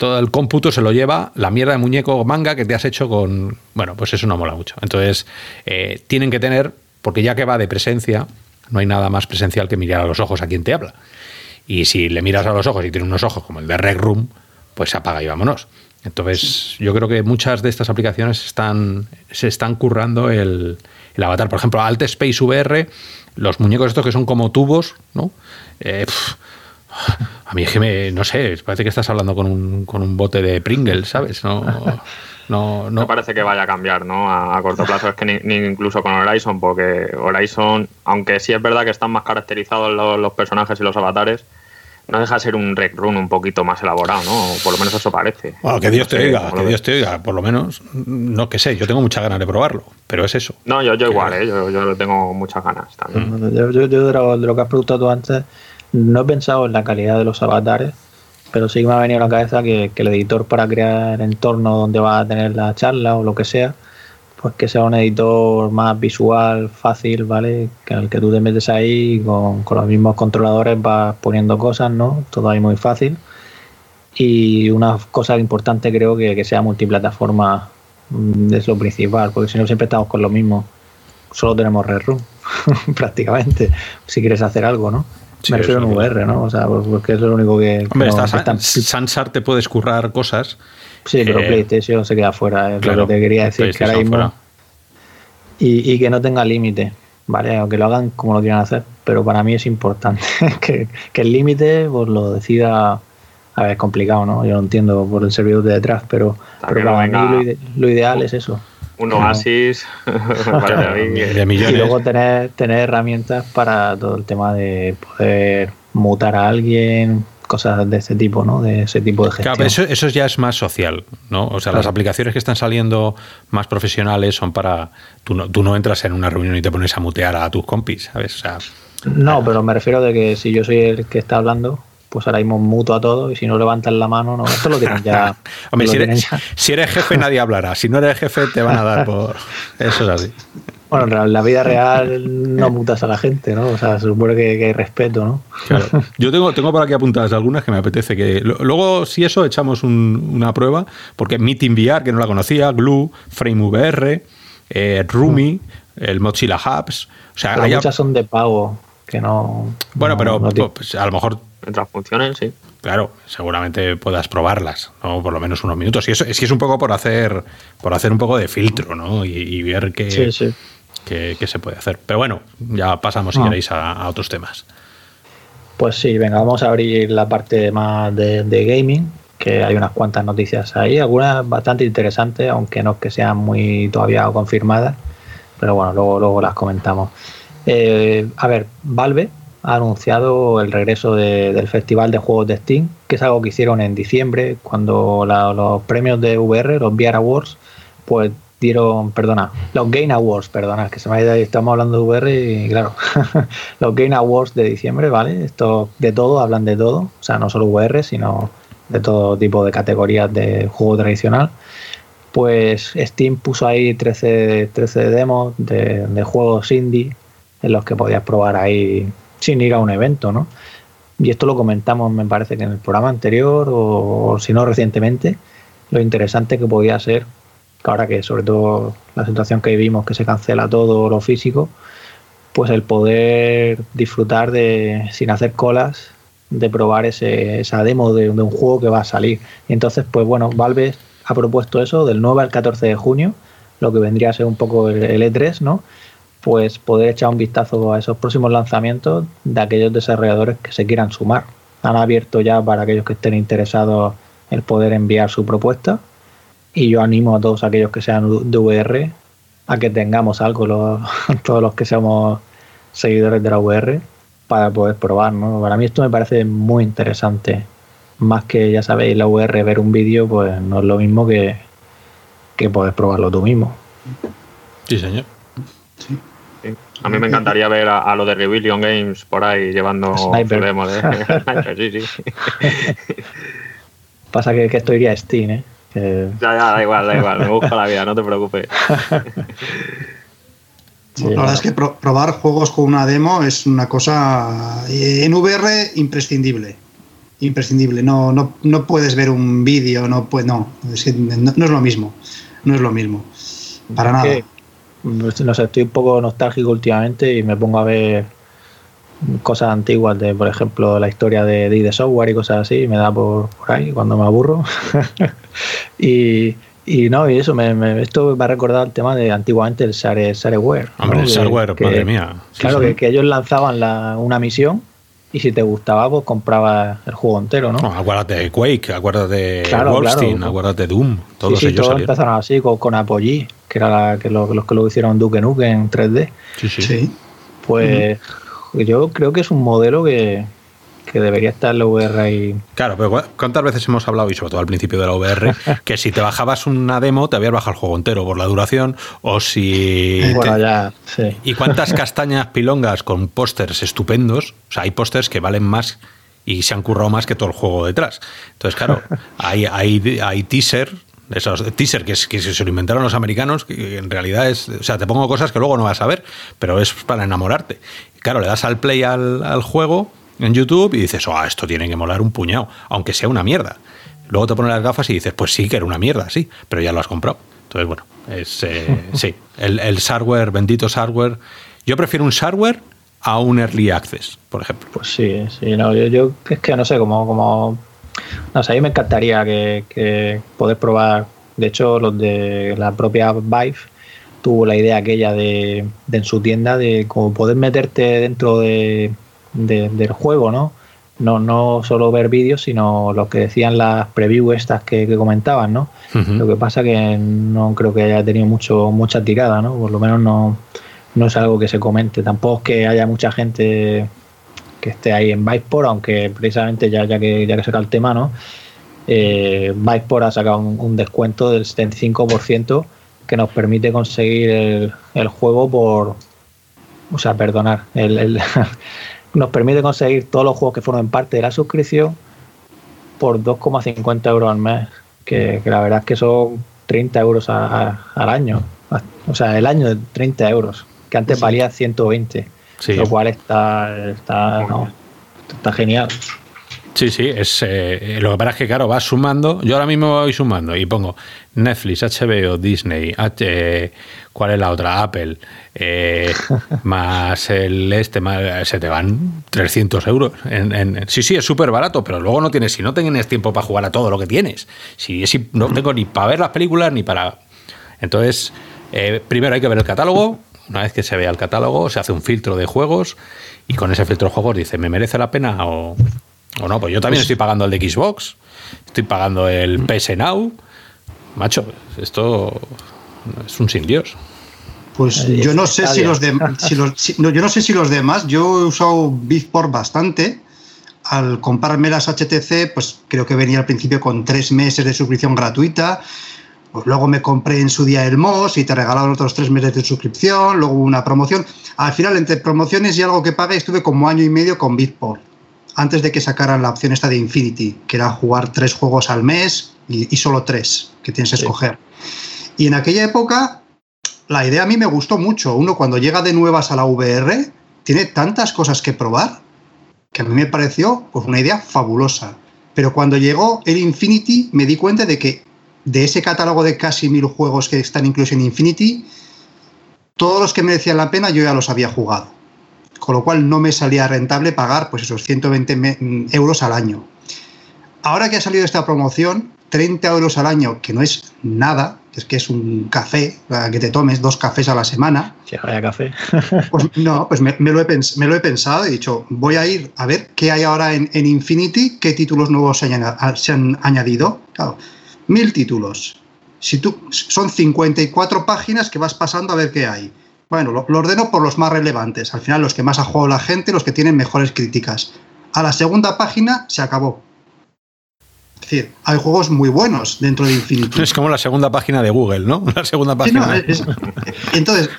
todo el cómputo se lo lleva la mierda de muñeco o manga que te has hecho con... Bueno, pues eso no mola mucho. Entonces, eh, tienen que tener, porque ya que va de presencia, no hay nada más presencial que mirar a los ojos a quien te habla. Y si le miras a los ojos y tiene unos ojos como el de Rec Room, pues apaga y vámonos. Entonces, yo creo que muchas de estas aplicaciones están, se están currando el, el avatar. Por ejemplo, Alt Space VR, los muñecos estos que son como tubos, ¿no? Eh, a mí es que me, no sé, parece que estás hablando con un, con un bote de Pringles, ¿sabes? No, no, no.
Me parece que vaya a cambiar, ¿no? A, corto plazo es que ni, incluso con Horizon, porque Horizon, aunque sí es verdad que están más caracterizados los personajes y los avatares, no deja de ser un rec run un poquito más elaborado, ¿no? Por lo menos eso parece.
Bueno, que Dios te oiga, que Dios te oiga, por lo menos, no que sé, yo tengo muchas ganas de probarlo, pero es eso.
No, yo, yo igual, ¿eh? yo, yo tengo muchas ganas también.
Mm. Yo, yo, de, lo, que has preguntado tú antes, no he pensado en la calidad de los avatares, pero sí que me ha venido a la cabeza que, que el editor para crear entorno donde va a tener la charla o lo que sea, pues que sea un editor más visual, fácil, ¿vale? Que el que tú te metes ahí con, con los mismos controladores vas poniendo cosas, ¿no? Todo ahí muy fácil. Y una cosa importante creo que, que sea multiplataforma mm, es lo principal, porque si no siempre estamos con lo mismo. Solo tenemos Red Room, prácticamente, si quieres hacer algo, ¿no? Me refiero en VR, ¿no? O sea, porque es lo único que...
Hombre, Sansar te puedes currar cosas
Sí, pero eh, PlayStation se queda fuera, es lo que te quería decir, que ahora mismo. Y, que no tenga límite, ¿vale? Aunque lo hagan como lo quieran hacer, pero para mí es importante que, el límite pues, lo decida. A ver, es complicado, ¿no? Yo lo entiendo por el servidor de detrás, pero, para mí lo, ideal es eso.
Un oasis
de millones. Y luego tener, tener herramientas para todo el tema de poder mutar a alguien, cosas de ese tipo, ¿no? De ese tipo de gestión.
Claro, eso, eso ya es más social, ¿no? O sea, las aplicaciones que están saliendo más profesionales son para... Tú no, tú no entras en una reunión y te pones a mutear a tus compis, ¿sabes? O sea,
no, pero me refiero de que si yo soy el que está hablando, pues ahora mismo mutuo a todo y si no levantan la mano, no, esto lo tienen ya.
Hombre, si, eres, jefe nadie hablará, si no eres jefe te van a dar por... Eso es así.
Bueno, en la vida real no mutas a la gente, ¿no? O sea, se supone que, hay respeto, ¿no?
Claro. Yo tengo, tengo por aquí apuntadas algunas que me apetece que... Luego, si eso, echamos una prueba, porque Meeting VR, que no la conocía, Glue, FrameVR, eh, Rumi, el Mozilla Hubs... O sea,
muchas son de pago, que no...
Bueno, pero pues, a lo mejor
mientras funcionen, sí.
Claro, seguramente puedas probarlas, ¿no? Por lo menos unos minutos. Y eso es es un poco por hacer, por hacer un poco de filtro, ¿no? Y, ver qué, se puede hacer. Pero bueno, ya pasamos, si ah. queréis, a, otros temas.
Pues sí, venga, vamos a abrir la parte más de, gaming, que hay unas cuantas noticias ahí, algunas bastante interesantes, aunque no que sean muy todavía confirmadas. Pero bueno, luego, luego las comentamos. Eh, a ver, Valve ha anunciado el regreso del Festival de Juegos de Steam, que es algo que hicieron en diciembre, cuando los premios de VR, los VR Awards, pues dieron, perdona, los Game Awards, perdona, que se me ha ido, estamos hablando de VR y claro, los Game Awards de diciembre, ¿vale? Esto de todo, hablan de todo, o sea, no solo VR, sino de todo tipo de categorías de juego tradicional. Pues Steam puso ahí 13, 13 demos de, de juegos indie en los que podías probar ahí sin ir a un evento, ¿no? Y esto lo comentamos, me parece que en el programa anterior o, si no recientemente, lo interesante que podía ser, ahora que sobre todo la situación que vivimos, que se cancela todo lo físico, pues el poder disfrutar de, sin hacer colas, de probar ese, esa demo de, un juego que va a salir. Y entonces, pues bueno, Valve ha propuesto eso del 9 al 14 de junio, lo que vendría a ser un poco el E3, ¿no? Pues poder echar un vistazo a esos próximos lanzamientos de aquellos desarrolladores que se quieran sumar. Han abierto ya para aquellos que estén interesados el poder enviar su propuesta y yo animo a todos aquellos que sean de VR a que tengamos algo, todos los que seamos seguidores de la VR, para poder probar. Para mí esto me parece muy interesante. Más que, ya sabéis, la VR, ver un vídeo, pues no es lo mismo que, que poder probarlo tú mismo.
Sí, señor.
A mí me encantaría ver a, lo de Rebellion Games por ahí llevando
Sniper. demos de sí, sí. Pasa que, que esto iría a Steam, ¿eh?
Ya, ya, da igual, da igual, me busco la vida, no te preocupes.
la verdad es que probar juegos con una demo es una cosa eh, en VR imprescindible. Imprescindible. No, no, no puedes ver un vídeo, no, no, no, es lo mismo. No es lo mismo. Para nada.
Pues, no sé, estoy un poco nostálgico últimamente y me pongo a ver cosas antiguas de, por ejemplo, la historia de, de Software y cosas así, y me da por, ahí cuando me aburro. y, y no, y eso, me, esto me ha recordado el tema de antiguamente el Share, Shareware.
Hombre, el Shareware, madre mía.
claro, que, ellos lanzaban la, una misión y si te gustaba, pues comprabas el juego entero, ¿no?
acuérdate de Quake, acuérdate de Wolfenstein, acuérdate de Doom, todos
sí,
sí,
ellos todos empezaron así, con, con Apogee, que era la, que los que lo hicieron Duke Nukem en 3D.
Sí, sí.
Pues yo creo que es un modelo que, que debería estar en la VR ahí.
Claro, pero ¿cuántas veces hemos hablado, y sobre todo al principio de la VR, que si te bajabas una demo te habías bajado el juego entero por la duración, o si...
Bueno, ya, sí.
¿Y cuántas castañas pilongas con pósters estupendos? O sea, hay pósters que valen más y se han currado más que todo el juego detrás. Entonces, claro, hay, hay, hay teaser esos teaser que, que, se lo inventaron los americanos, que en realidad es, o sea, te pongo cosas que luego no vas a ver, pero es para enamorarte. Claro, le das al play al, al juego en YouTube y dices, oh, esto tiene que molar un puñado, aunque sea una mierda. Luego te pones las gafas y dices, pues sí que era una mierda, sí, pero ya lo has comprado. Entonces, bueno, es, eh, sí, el, el hardware, bendito hardware. Yo prefiero un hardware a un early access, por ejemplo.
Pues sí, sí, no, yo, yo es que no sé, como, como no sé, a mí me encantaría que, que poder probar, de hecho, los de la propia Vive tuvo la idea aquella de, de en su tienda de como poder meterte dentro de del juego, ¿no? No, no solo ver vídeos, sino lo que decían las previews estas que, comentaban, ¿no? Lo que pasa que no creo que haya tenido mucho mucha tirada, ¿no? Por lo menos no, no es algo que se comente. Tampoco es que haya mucha gente que esté ahí en Viteport, aunque precisamente ya, ya que ya que saca el tema, ¿no? Eh, ha sacado un, descuento del 75% que nos permite conseguir el, juego por, o sea, perdonar, el, nos permite conseguir todos los juegos que forman parte de la suscripción por 2,50 euros al mes. Que, la verdad es que son 30 euros al año. O sea, el año de 30 euros, que antes valía 120. Lo cual está, está, está genial.
Sí, sí, es, eh, lo que pasa es que, claro, vas sumando. Yo ahora mismo voy sumando y pongo Netflix, HBO, Disney, H, ¿cuál es la otra? Apple, eh, más el este, más, se te van 300 euros. En, sí, sí, es súper barato, pero luego no tienes, si no tienes tiempo para jugar a todo lo que tienes, si, si no tengo ni para ver las películas ni para. Entonces, eh, primero hay que ver el catálogo. Una vez que se vea el catálogo, se hace un filtro de juegos y con ese filtro de juegos dice, ¿me merece la pena o.? O no, pues yo también pues estoy pagando el de Xbox, estoy pagando el mm. PS Now. Macho, esto es un sin Dios.
Pues yo no sé si los, demás, yo no sé si los demás, yo he usado Bitport bastante. Al comprarme las HTC, pues creo que venía al principio con tres meses de suscripción gratuita. Pues luego me compré en su día el MOS y te regalaron otros tres meses de suscripción, luego una promoción. Al final, entre promociones y algo que pagué, estuve como año y medio con Bitport antes de que sacaran la opción esta de Infinity, que era jugar tres juegos al mes y, solo tres que tienes que escoger. Y en aquella época, la idea a mí me gustó mucho. Uno cuando llega de nuevas a la VR, tiene tantas cosas que probar que a mí me pareció pues, una idea fabulosa. Pero cuando llegó el Infinity, me di cuenta de que de ese catálogo de casi mil juegos que están incluidos en Infinity, todos los que merecían la pena yo ya los había jugado con lo cual no me salía rentable pagar pues esos 120 euros al año. Ahora que ha salido esta promoción, 30 euros al año, que no es nada, es que es un café, que te tomes dos cafés a la semana.
Si vaya café.
Pues no, pues me, lo he pensado y he dicho, voy a ir a ver qué hay ahora en, Infinity, qué títulos nuevos se han, añadido. Claro, mil títulos. Si tú, son 54 páginas que vas pasando a ver qué hay. Bueno, lo, ordeno por los más relevantes. Al final, los que más ha jugado la gente, los que tienen mejores críticas. A la segunda página se acabó. Es decir, hay juegos muy buenos dentro de Infinity.
Es como la segunda página de Google, ¿no? La segunda página.
entonces,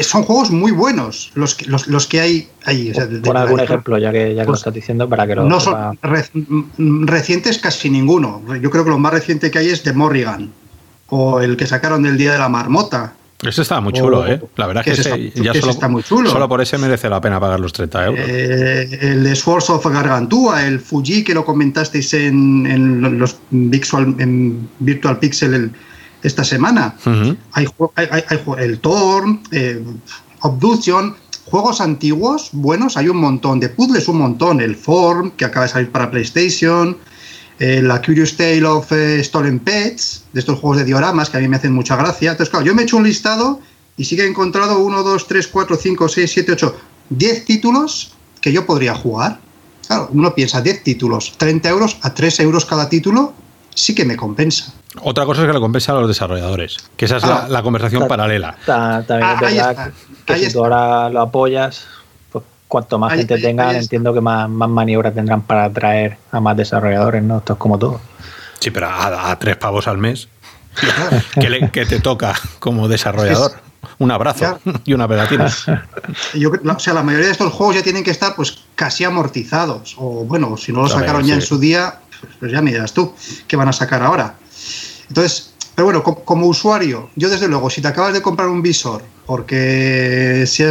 son juegos muy buenos los que, los, que hay ahí.
Por algún ejemplo, ya que, ya lo pues, estás diciendo, para que lo.
No son recientes casi ninguno. Yo creo que lo más reciente que hay es de Morrigan. O el que sacaron del Día de la Marmota.
Ese estaba muy chulo, ¿eh? La verdad es que, ya solo, está muy chulo. Solo por ese merece la pena pagar los 30 euros.
Eh, el de Swords of Gargantúa, el Fuji que lo comentasteis en, los Virtual, en Virtual Pixel esta semana. hay, el Thorn, eh, Obduction, juegos antiguos, buenos, hay un montón. De puzzles, un montón. El Form, que acaba de salir para PlayStation. Eh, la Curious Tale of eh, Stolen Pets, de estos juegos de dioramas que a mí me hacen mucha gracia. Entonces, claro, yo me he hecho un listado y sí que he encontrado 1, 2, 3, 4, 5, 6, 7, 8, 10 títulos que yo podría jugar. Claro, uno piensa 10 títulos, 30 euros a 3 euros cada título, sí que me compensa.
Otra cosa es que lo compensa a los desarrolladores, que esa es la, ah, conversación paralela.
también es verdad que, si tú ahora lo apoyas, cuanto más gente tengan, entiendo que más, más maniobras tendrán para atraer a más desarrolladores, ¿no? Esto es como todo.
Sí, pero a, tres pavos al mes, que, te toca como desarrollador. Un abrazo y una pegatina.
o sea, la mayoría de estos juegos ya tienen que estar pues casi amortizados. O bueno, si no lo sacaron ya en su día, pues ya me dirás tú qué van a sacar ahora. Entonces, pero bueno, como, usuario, yo desde luego, si te acabas de comprar un visor porque se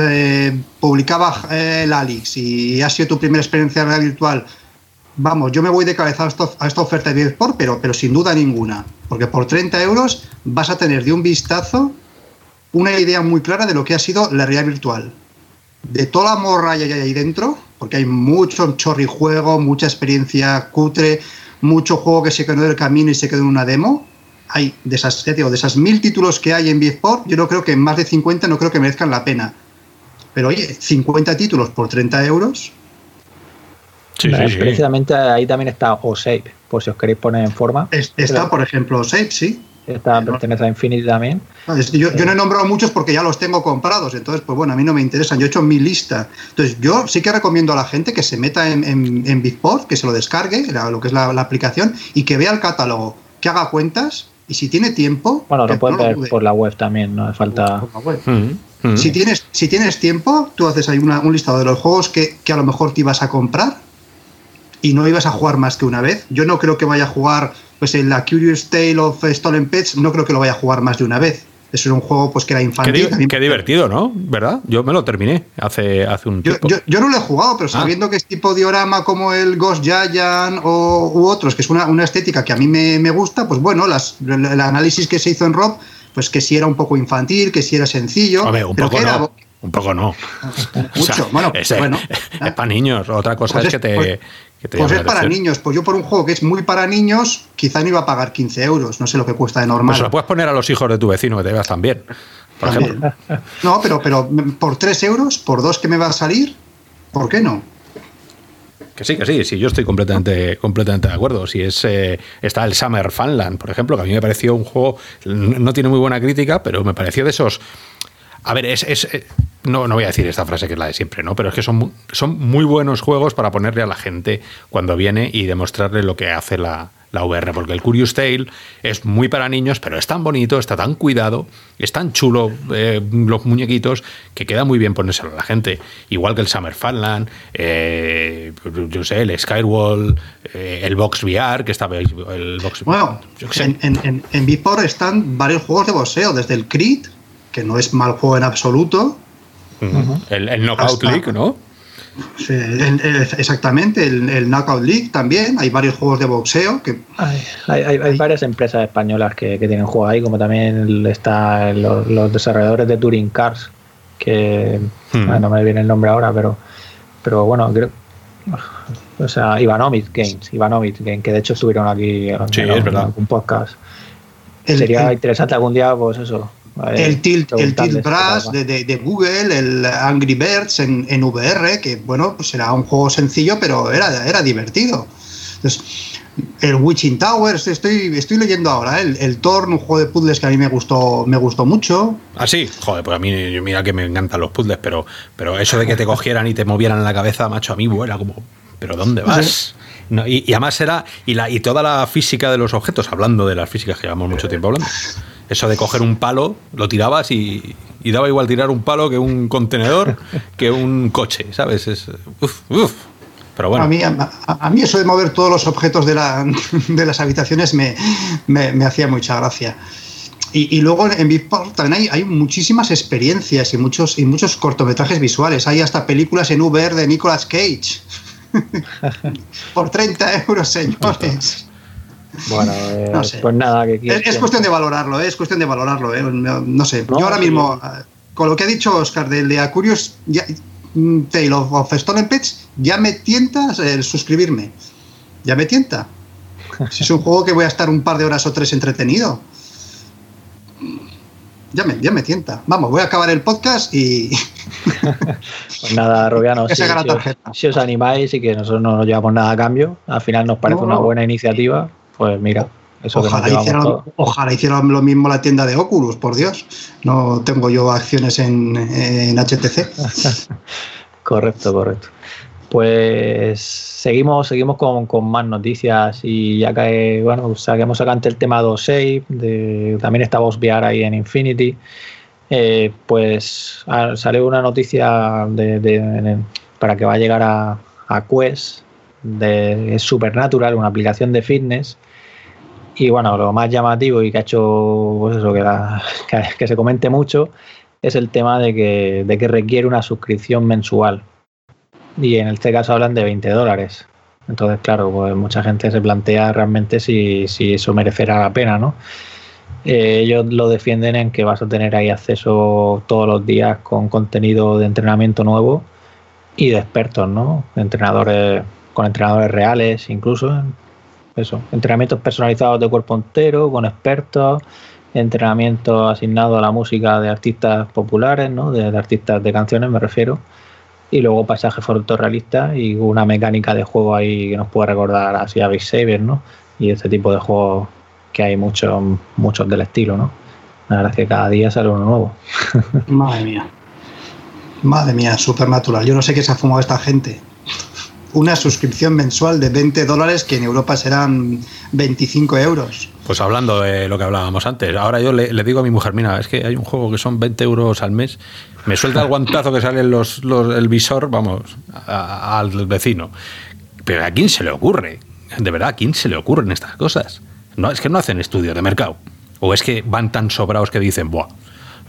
eh, publicaba eh, el Alix y ha sido tu primera experiencia virtual, vamos, yo me voy de cabeza a, esta oferta de 10 por, pero, pero sin duda ninguna, porque por 30 euros vas a tener de un vistazo una idea muy clara de lo que ha sido la realidad virtual. De toda la morra que hay ahí dentro, porque hay mucho chorrijuego, mucha experiencia cutre, mucho juego que se quedó del camino y se quedó en una demo hay de esas, de esas mil títulos que hay en Biesport, yo no creo que más de 50 no creo que merezcan la pena. Pero oye, 50 títulos por 30 euros.
Sí, Precisamente ahí también está OSAPE, por si os queréis poner en forma.
está, por ejemplo, OSAPE, sí.
Está, pertenece a Infinity también.
Ah, yo, no he nombrado muchos porque ya los tengo comprados, entonces, pues bueno, a mí no me interesan. Yo he hecho mi lista. Entonces, yo sí que recomiendo a la gente que se meta en, en, que se lo descargue, lo que es la, la aplicación, y que vea el catálogo, que haga cuentas y si tiene tiempo.
Bueno, lo pueden ver por la web también, no hace falta.
Mm. Si, tienes, si tienes tiempo, tú haces ahí un listado de los juegos que, que, a lo mejor te ibas a comprar y no ibas a jugar más que una vez. Yo no creo que vaya a jugar, pues en la Curious Tale of Stolen Pets, no creo que lo vaya a jugar más de una vez. Eso es un juego pues que era infantil.
Qué, divertido, ¿no? ¿Verdad? Yo me lo terminé hace, hace un
tiempo. Yo, no lo he jugado, pero ah. sabiendo que es tipo diorama como el Ghost Giant o, u otros, que es una, una estética que a mí me, me gusta, pues bueno, las, el análisis que se hizo en Rob, pues que si era un poco infantil, que si era sencillo.
un poco no. Un poco no.
Mucho. bueno,
es,
bueno,
es, para niños. Otra cosa pues es, que te.
Pues, pues es para niños. Pues yo por un juego que es muy para niños, quizá no iba a pagar 15 euros. No sé lo que cuesta de normal.
Pues lo puedes poner a los hijos de tu vecino que te veas también. Por ejemplo.
No, pero, pero por 3 euros, por 2 que me va a salir, ¿por qué no?
Que sí, que sí, sí, yo estoy completamente, completamente de acuerdo. Si es eh, está el Summer Funland, por ejemplo, que a mí me pareció un juego, no tiene muy buena crítica, pero me pareció de esos a ver, es, eh, no, no voy a decir esta frase que es la de siempre, ¿no? Pero es que son, son muy buenos juegos para ponerle a la gente cuando viene y demostrarle lo que hace la, la VR, porque el Curious Tale es muy para niños, pero es tan bonito, está tan cuidado, es tan chulo eh, los muñequitos que queda muy bien ponérselo a la gente. Igual que el Summer Funland, eh, yo sé, el Skywall, el Box VR, que está el Box
Bueno, en, en, en, están varios juegos de boxeo, desde el Creed que no es mal juego en absoluto.
el, Knockout League, ¿no?
Sí, exactamente, el, Knockout League también. Hay varios juegos de boxeo que.
Hay, varias empresas españolas que, tienen juegos ahí, como también está los, desarrolladores de Touring Cars, que hmm. no me viene el nombre ahora, pero, pero bueno, creo. O sea, Ivanovich Games, Ivanovich Games, que de hecho estuvieron aquí en, un podcast. Sería interesante algún día, pues eso,
el Tilt, el tilt Brass de, Google, el Angry Birds en, VR, que bueno, pues era un juego sencillo, pero era, era divertido. el Witching Towers, estoy, estoy leyendo ahora, ¿eh? el, el Torn, un juego de puzzles que a mí me gustó, me gustó mucho.
Ah, sí, joder, pues a mí, mira que me encantan los puzzles, pero, pero eso de que te cogieran y te movieran la cabeza, macho, a mí era como, ¿pero dónde vas? Y, y, además era, y, la, y toda la física de los objetos, hablando de las físicas que llevamos mucho tiempo hablando eso de coger un palo, lo tirabas y, daba igual tirar un palo que un contenedor, que un coche, ¿sabes? Es, uf, uf. Pero bueno.
A mí, a, mí, eso de mover todos los objetos de, la, de las habitaciones me, me, hacía mucha gracia. Y, y, luego en Beatport también hay, hay, muchísimas experiencias y muchos, y muchos cortometrajes visuales. Hay hasta películas en VR de Nicolas Cage. Por 30 euros, señores.
Bueno, eh, pues nada, que
es, cuestión de valorarlo, eh, es cuestión de valorarlo. Eh, no, sé, yo ahora mismo, con lo que ha dicho Oscar del de Curious ya, mm, Tale of, of Stolen Pets, ya me tienta el suscribirme. Ya me tienta. Si es un juego que voy a estar un par de horas o tres entretenido. Ya me, ya me tienta. Vamos, voy a acabar el podcast y.
pues nada, Rubiano, si, os, animáis y que nosotros no nos llevamos nada a cambio, al final nos parece una buena iniciativa pues mira, eso
ojalá, hicieran, ojalá hicieran lo mismo la tienda de Oculus, por Dios. No tengo yo acciones en, HTC.
correcto, correcto. Pues seguimos, seguimos con, más noticias y ya que bueno, saquemos adelante el tema 2.6, de, también está VR ahí en Infinity. Eh, pues salió una noticia de, para que va a llegar a, Quest de Supernatural, una aplicación de fitness y bueno, lo más llamativo y que ha hecho pues eso, que, que, se comente mucho es el tema de que, de que requiere una suscripción mensual. Y en este caso hablan de 20 dólares. Entonces, claro, pues mucha gente se plantea realmente si, si eso merecerá la pena, ¿no? Eh, ellos lo defienden en que vas a tener ahí acceso todos los días con contenido de entrenamiento nuevo y de expertos, ¿no? Entrenadores, con entrenadores reales incluso, eso, entrenamientos personalizados de cuerpo entero, con expertos, entrenamiento asignado a la música de artistas populares, ¿no? de, artistas de canciones me refiero, y luego paisajes fotorrealistas y una mecánica de juego ahí que nos puede recordar así a Big Saber, ¿no? Y este tipo de juegos que hay muchos, muchos del estilo, ¿no? La verdad es que cada día sale uno nuevo.
Madre mía. Madre mía, supernatural. Yo no sé qué se ha fumado esta gente. una suscripción mensual de 20 dólares que en Europa serán 25 euros.
Pues hablando de lo que hablábamos antes, ahora yo le, digo a mi mujer, mira, es que hay un juego que son 20 euros al mes, me suelta el guantazo que sale los, el visor, vamos, al vecino. Pero ¿a quién se le ocurre? De verdad, ¿a quién se le ocurren estas cosas? No, es que no hacen estudios de mercado. O es que van tan sobrados que dicen, buah,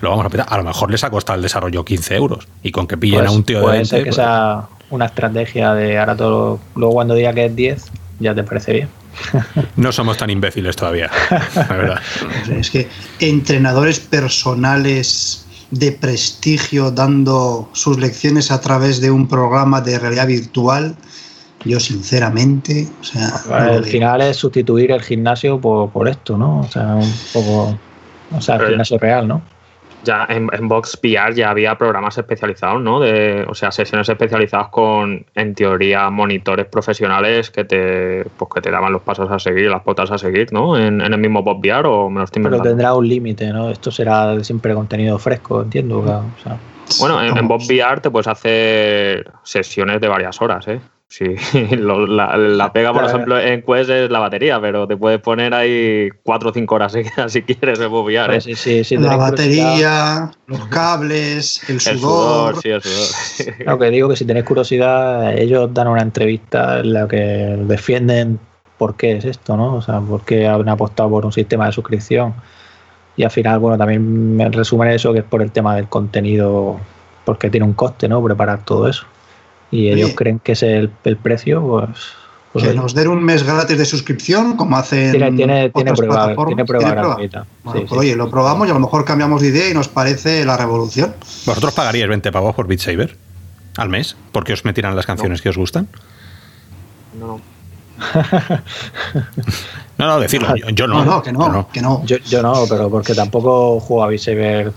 lo vamos a petar. A lo mejor les ha costado el desarrollo 15 euros. Y con que pillen a
pues
un tío de 20.
Ser que sea una estrategia de ahora todo. Luego cuando diga que es 10, ya te parece bien.
No somos tan imbéciles todavía, la verdad.
Es que entrenadores personales de prestigio dando sus lecciones a través de un programa de realidad virtual, yo sinceramente, o sea,
al final es sustituir el gimnasio por, por, esto, ¿no? O sea, un poco, o sea, el gimnasio real, ¿no?
ya en, en Vox VR ya había programas especializados, ¿no? De, o sea, sesiones especializadas con, en teoría, monitores profesionales que te, pues, que te daban los pasos a seguir, las potas a seguir, ¿no? En, el mismo Vox VR o me lo estoy
Pero tendrá un límite, ¿no? Esto será siempre contenido fresco, entiendo. O sea,
bueno, en, en Vox VR te puedes hacer sesiones de varias horas, ¿eh? Sí, la, pega, por ejemplo, en Quest es la batería, pero te puedes poner ahí cuatro o cinco horas si quieres de ¿eh?
sí, sí, la batería, los cables, el sudor.
sí, el sudor.
Lo que digo que si tenéis curiosidad, ellos dan una entrevista en la que defienden por qué es esto, ¿no? O sea, por qué han apostado por un sistema de suscripción. Y al final, bueno, también me resumen eso que es por el tema del contenido, porque tiene un coste, ¿no? Preparar todo eso y ellos creen que es el, precio, pues,
pues... que nos den un mes gratis de suscripción, como hacen
tiene, tiene, tiene prueba, Tiene prueba,
pues, Oye, lo probamos y a lo mejor cambiamos de idea y nos parece la revolución.
¿Vosotros pagaríais 20 pavos por Beat Saber al mes? ¿Porque os metirán las canciones que os gustan?
No.
no, no, decirlo. Yo, no.
No, que no. Que no.
Yo, yo, no, pero porque tampoco juego a Beat Saber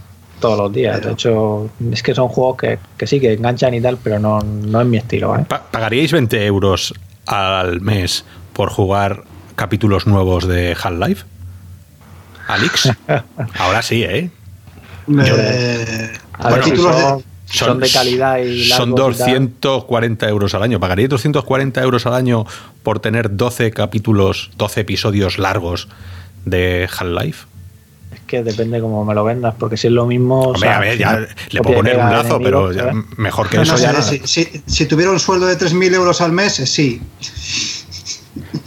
todos los días. De hecho, es que son juegos que, sí, que enganchan y tal, pero no, no es mi estilo. ¿eh?
¿Pagaríais 20 euros al mes por jugar capítulos nuevos de Half-Life? ¿Alix? Ahora sí, ¿eh?
eh son, de calidad y
Son 240 euros al año. ¿Pagaríais 240 euros al año por tener 12 capítulos, 12 episodios largos de Half-Life?
Que depende cómo me lo vendas, porque si es lo mismo.
a ver, ya le puedo poner un lazo, pero mejor que eso. ya
si, si, tuviera un sueldo de 3.000 euros al mes, eh, sí.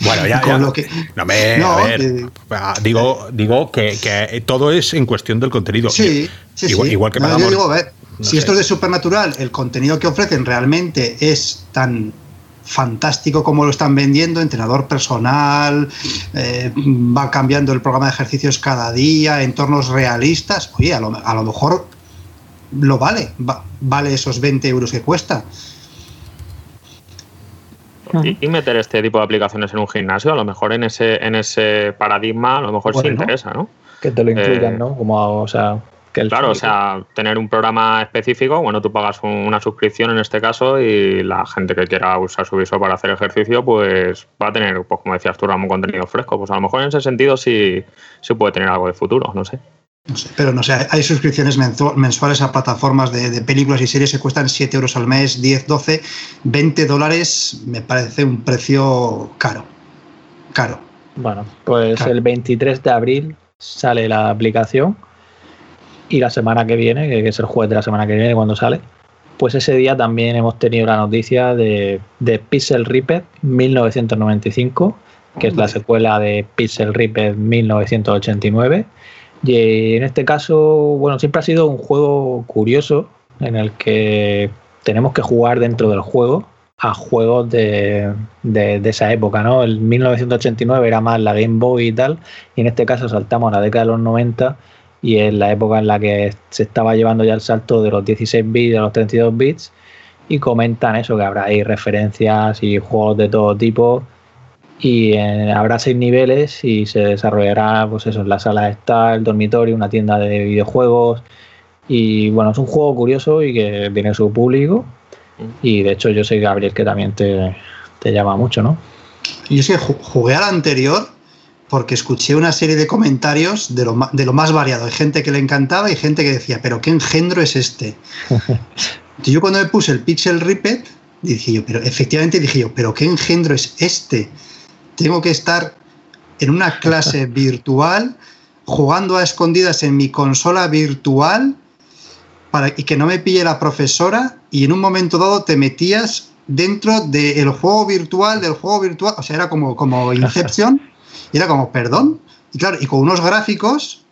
Bueno, ya, no me. a ver, eh, ah, digo, digo que, que, todo es en cuestión del contenido.
Sí,
igual, igual, que
no, yo digo, a ver, si esto es de Supernatural, el contenido que ofrecen realmente es tan fantástico como lo están vendiendo, entrenador personal, eh, va cambiando el programa de ejercicios cada día, entornos realistas, oye, a lo, mejor lo vale, vale esos 20 euros que cuesta.
Y, meter este tipo de aplicaciones en un gimnasio, a lo mejor en ese, en ese paradigma, a lo mejor sí interesa, ¿no?
Que te lo incluyan, eh, ¿no? Como, o sea,
claro, o sea, tener un programa específico, bueno, tú pagas una suscripción en este caso y la gente que quiera usar su visor para hacer ejercicio, pues va a tener, pues como decías tú, un contenido fresco. Pues a lo mejor en ese sentido sí, sí puede tener algo de futuro, no sé.
No sé, pero no sé, hay suscripciones mensuales a plataformas de, películas y series que cuestan 7 euros al mes, 10, 12, 20 dólares, me parece un precio caro. Caro.
Bueno, pues el 23 de abril sale la aplicación y la semana que viene, que es el jueves de la semana que viene cuando sale, pues ese día también hemos tenido la noticia de, de Pixel Ripped 1995, que es la secuela de Pixel Ripped 1989. Y en este caso, bueno, siempre ha sido un juego curioso en el que tenemos que jugar dentro del juego a juegos de, de, de, esa época, ¿no? El 1989 era más la Game Boy y tal, y en este caso saltamos a la década de los 90 y es la época en la que se estaba llevando ya el salto de los 16 bits a los 32 bits y comentan eso, que habrá ahí referencias y juegos de todo tipo y eh, habrá seis niveles y se desarrollará pues eso, en la sala está el dormitorio, una tienda de videojuegos y bueno, es un juego curioso y que tiene su público y de hecho yo sé Gabriel que también te, te llama mucho, ¿no?
Y es que jugué al anterior porque escuché una serie de comentarios de lo, de lo más variado. Hay gente que le encantaba y gente que decía, pero qué engendro es este. yo cuando me puse el Pixel Ripped, dije yo, pero efectivamente dije yo, pero ¿qué engendro es este? Tengo que estar en una clase virtual jugando a escondidas en mi consola virtual para, y que no me pille la profesora y en un momento dado te metías dentro del juego virtual, del juego virtual, o sea, era como, como Inception, y era como, perdón, y claro, y con unos gráficos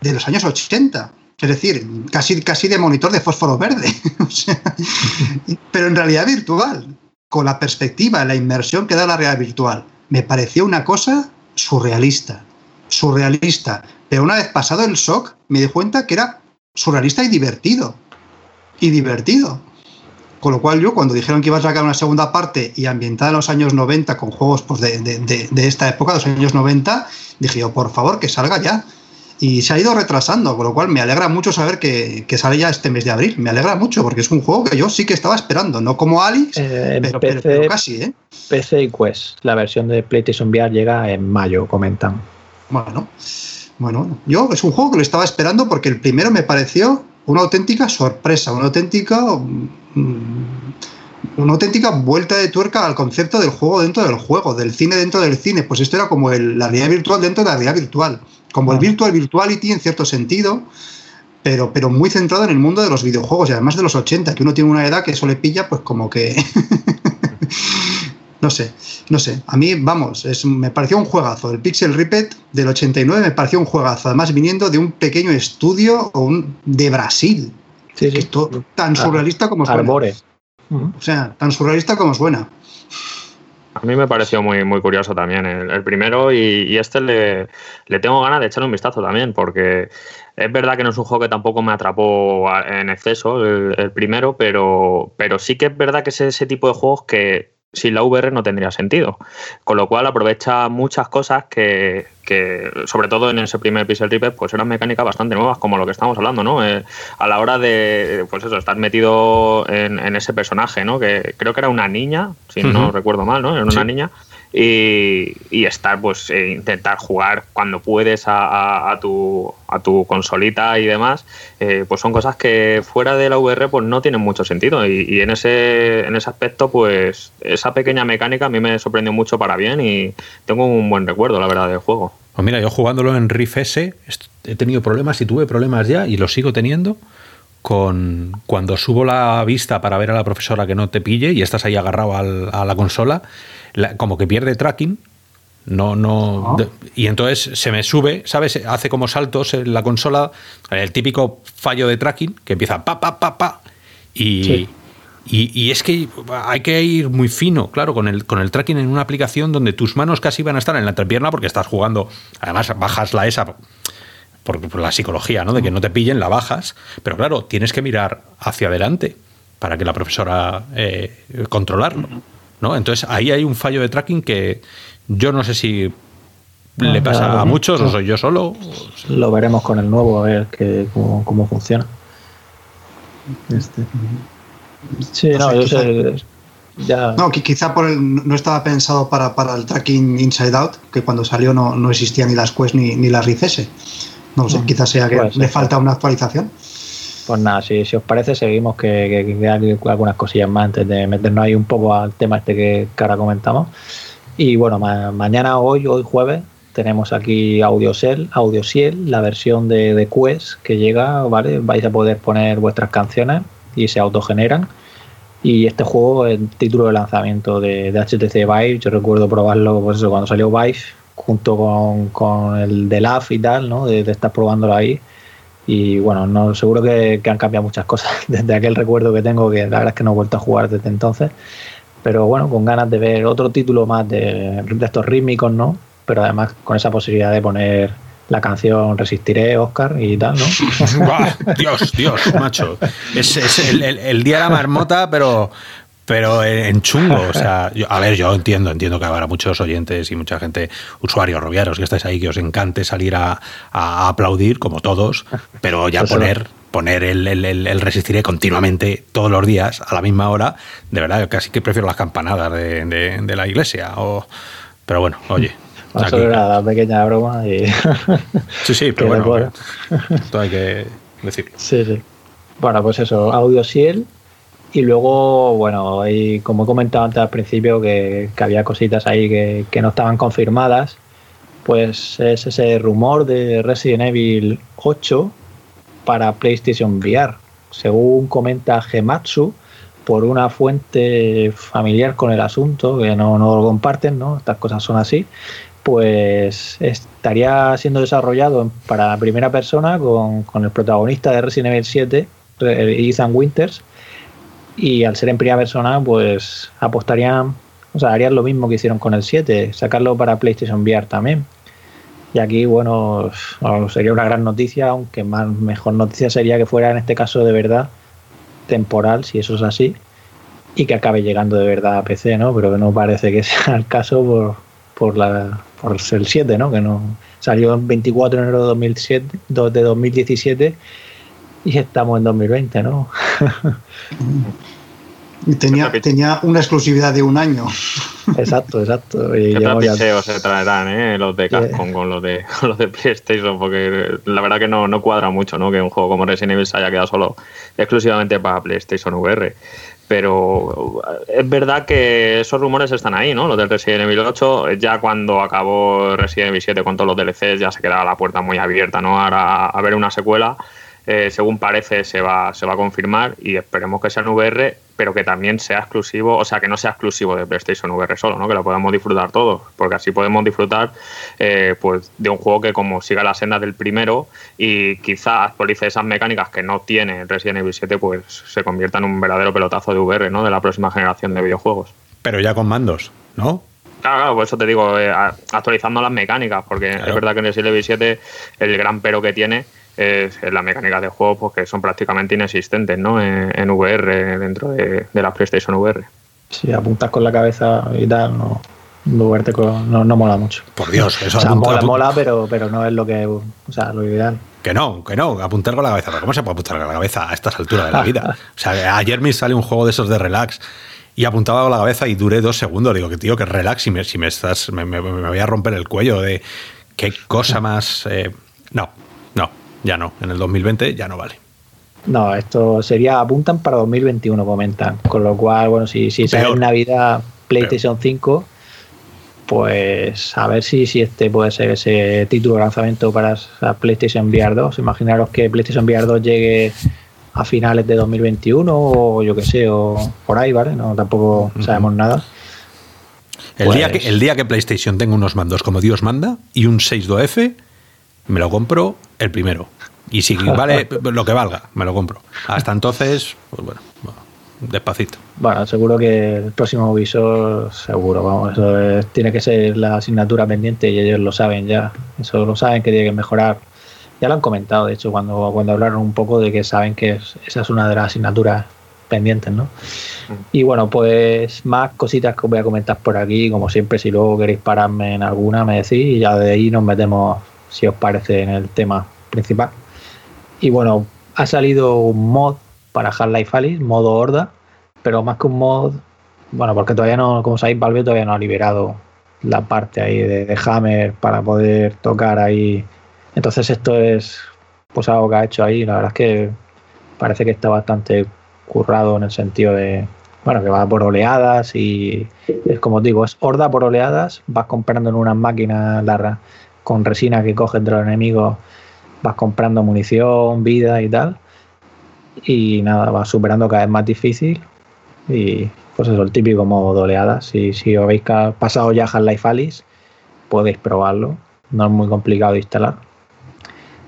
de los años 80, es decir, casi, casi de monitor de fósforo verde, pero en realidad virtual, con la perspectiva, la inmersión que da la realidad virtual. Me pareció una cosa surrealista, surrealista, pero una vez pasado el shock me di cuenta que era surrealista y divertido, y divertido. Con lo cual yo cuando dijeron que iba a sacar una segunda parte y ambientada en los años 90 con juegos pues, de, de, de, esta época, de los años 90, dije yo, por favor, que salga ya. Y se ha ido retrasando, con lo cual me alegra mucho saber que, que, sale ya este mes de abril. Me alegra mucho porque es un juego que yo sí que estaba esperando, no como Alex,
Eh,
pero,
PC,
pero- pero casi, ¿eh?
PC y Quest. La versión de PlayStation VR llega en mayo, comentan.
Bueno, bueno, yo es un juego que lo estaba esperando porque el primero me pareció una auténtica sorpresa, una auténtica una auténtica vuelta de tuerca al concepto del juego dentro del juego, del cine dentro del cine. Pues esto era como el- la realidad virtual dentro de la realidad virtual, como el virtual virtuality en cierto sentido, pero, pero muy centrado en el mundo de los videojuegos y además de los 80, que uno tiene una edad que eso le pilla, pues como que no sé, no sé. A mí, vamos, es, me pareció un juegazo. El Pixel Ripped del 89 me pareció un juegazo. Además, viniendo de un pequeño estudio o un- de Brasil.
Sí,
tan surrealista como suena.
Arbore.
O sea, tan surrealista como suena.
A mí me pareció muy, muy curioso también el, el primero y, y este le, le tengo ganas de echarle un vistazo también porque es verdad que no es un juego que tampoco me atrapó a- en exceso el, el primero, pero, pero sí que es verdad que es ese tipo de juegos que sin la VR no tendría sentido. Con lo cual aprovecha muchas cosas que, que, sobre todo en ese primer Pixel Ripped, pues eran mecánicas bastante nuevas, como lo que estamos hablando, ¿no? Eh, a la hora de, pues eso, estar metido en, en ese personaje, ¿no? Que creo que era una niña, si no recuerdo mal, ¿no? Era una
Sí.
niña. Y, estar, pues, eh, intentar jugar cuando puedes a, tu, a tu consolita y demás, eh, pues son cosas que fuera de la VR pues no tienen mucho sentido. Y, en, ese, en ese aspecto, pues, esa pequeña mecánica a mí me sorprendió mucho para bien y tengo un buen recuerdo, la verdad, del juego.
Pues mira, yo jugándolo en Riff S he tenido problemas y tuve problemas ya y los sigo teniendo con cuando subo la vista para ver a la profesora que no te pille y estás ahí agarrado al- a la consola, la- como que pierde tracking. No, no.
Ah.
y entonces se me sube, ¿sabes? Hace como saltos en la consola, el típico fallo de tracking que empieza pa, pa, pa, pa. Y,
Sí.
y, y es que hay que ir muy fino, claro, con el, con el tracking en una aplicación donde tus manos casi van a estar en la entrepierna porque estás jugando. Además, bajas la esa por, por la psicología, ¿no? De que no te pillen, la bajas. Pero claro, tienes que mirar hacia adelante para que la profesora eh, controlarlo, ¿no? Entonces ahí hay un fallo de tracking que yo no sé si le pasa
claro.
a muchos o soy yo solo.
Lo veremos con el nuevo, a ver que, cómo, cómo funciona. Este. Sí,
No
yo
quizá-
sé. Ya.
No, qui- quizá por el, no estaba pensado para, para el tracking Inside Out, que cuando salió no, no existía ni las Quest ni, ni las Rift S. No lo sé,
Mm,
quizás sea que le falta una actualización.
Pues nada, si, os parece, seguimos que, que, algunas cosillas más antes de meternos ahí un poco al tema este que, ahora comentamos. Y bueno, ma- mañana, hoy, hoy jueves, tenemos aquí Audiosel, Audiosiel, la versión de, de Quest que llega, ¿vale? Vais a poder poner vuestras canciones y se autogeneran. Y este juego, el título de lanzamiento de, HTC Vive, yo recuerdo probarlo pues eso, cuando salió Vive, junto con, con el de Love y tal, ¿no? De estar probándolo ahí. Y bueno, no, seguro que, que han cambiado muchas cosas desde aquel recuerdo que tengo, que la verdad es que no he vuelto a jugar desde entonces. Pero bueno, con ganas de ver otro título más de, de estos rítmicos, ¿no? Pero además con esa posibilidad de poner la canción Resistiré, Oscar y tal, ¿no?
Dios, Dios, macho. Es, el día de la marmota, pero, pero en chungo. O sea, yo- a ver, yo entiendo, entiendo que habrá muchos oyentes y mucha gente, usuarios roviaros, que estáis ahí, que os encante salir a, a aplaudir, como todos, pero ya
Eso.
poner, poner el, el- el- el resistiré continuamente, todos los días, a la misma hora, de verdad, casi que prefiero las campanadas de, de- de la iglesia. O, pero bueno, oye.
Vamos
aquí-
a ver la pequeña broma y...
sí, sí, pero bueno, esto hay que decirlo.
Sí, sí. Bueno, pues eso, Audiosiel. Y luego, bueno, como he comentado antes al principio, que, había cositas ahí que, que, no estaban confirmadas, pues es ese rumor de Resident Evil 8 para PlayStation VR. Según comenta Gematsu, por una fuente familiar con el asunto, que no, no lo comparten, ¿no? Estas cosas son así, pues estaría siendo desarrollado para primera persona con, con el protagonista de Resident Evil 7, Ethan Winters, y al ser en primera persona, pues apostarían, o sea, harían lo mismo que hicieron con el 7, sacarlo para PlayStation VR también. Y aquí, bueno, sería una gran noticia, aunque más mejor noticia sería que fuera en este caso de verdad temporal, si eso es así, y que acabe llegando de verdad a PC, ¿no? Pero que no parece que sea el caso por, por, la, por el 7, ¿no? Que no salió el 24 de enero de, 2007, de 2017 y estamos en 2020, ¿no?
Tenía, tenía una exclusividad de un año.
Exacto, exacto.
Y ¿Qué se traerán eh, los de Capcom con, los de, los de PlayStation? Porque la verdad que no, no cuadra mucho ¿no? que un juego como Resident Evil se haya quedado solo exclusivamente para PlayStation VR. Pero es verdad que esos rumores están ahí, ¿no? Los del Resident Evil 8, ya cuando acabó Resident Evil 7 con todos los DLCs, ya se quedaba la puerta muy abierta, ¿no? Ahora a ver una secuela eh, según parece, se va, se va a confirmar y esperemos que sea en VR, pero que también sea exclusivo, o sea, que no sea exclusivo de PlayStation VR solo, ¿no? que lo podamos disfrutar todos, porque así podemos disfrutar eh, pues, de un juego que como siga la senda del primero y quizá actualice esas mecánicas que no tiene Resident Evil 7, pues se convierta en un verdadero pelotazo de VR ¿no? de la próxima generación de videojuegos.
Pero ya con mandos, ¿no?
Claro, claro, por eso te digo, eh, actualizando las mecánicas, porque es verdad que en Resident Evil 7 el gran pero que tiene es las mecánicas de juego pues, que son prácticamente inexistentes ¿no? en, VR dentro de, la PlayStation VR.
Si apuntas con la cabeza y tal, no, moverte no, no, mola mucho.
Por Dios, eso
o sea, mola, mola, pero, pero no es lo que, o sea, lo ideal.
Que no, que no, apuntar con la cabeza. ¿Pero ¿Cómo se puede apuntar con la cabeza a estas alturas de la vida? O sea, ayer me sale un juego de esos de relax y apuntaba con la cabeza y duré dos segundos. Digo que tío, que relax y me, si me estás, me, me, voy a romper el cuello de qué cosa más. Eh, no, ya no, en el 2020 ya no vale.
No, esto sería, apuntan para 2021, comentan. Con lo cual, bueno, si, si sale en Navidad PlayStation 5, pues a ver si, si este puede ser ese título de lanzamiento para PlayStation VR 2. Imaginaros que PlayStation VR 2 llegue a finales de 2021 o yo que sé, o por ahí, ¿vale? No, tampoco sabemos nada.
El, día que, pues el día que PlayStation tenga unos mandos como Dios manda y un 62F, me lo compro el primero. Y si vale lo que valga, me lo compro. Hasta entonces, pues bueno, despacito.
Bueno, seguro que el próximo visor, seguro, vamos, eso tiene que ser la asignatura pendiente y ellos lo saben ya. Eso lo saben que tiene que mejorar. Ya lo han comentado, de hecho, cuando, cuando hablaron un poco de que saben que esa es una de las asignaturas pendientes, ¿no? Mm. Y bueno, pues más cositas que os voy a comentar por aquí, como siempre, si luego queréis pararme en alguna, me decís y ya de ahí nos metemos si os parece, en el tema principal. Y bueno, ha salido un mod para Half-Life Alice, modo horda, pero más que un mod, bueno, porque todavía no, como sabéis, Valve todavía no ha liberado la parte ahí de, Hammer para poder tocar ahí. Entonces esto es pues algo que ha hecho ahí, la verdad es que parece que está bastante currado en el sentido de, bueno, que va por oleadas y es como os digo, es horda por oleadas, vas comprando en unas máquinas la, con resina que coges de los enemigos, vas comprando munición, vida y tal. Y nada, vas superando cada vez más difícil. Y pues eso, el típico modo de. Si, si os habéis pasado ya Half-Life Alice, podéis probarlo. No es muy complicado de instalar.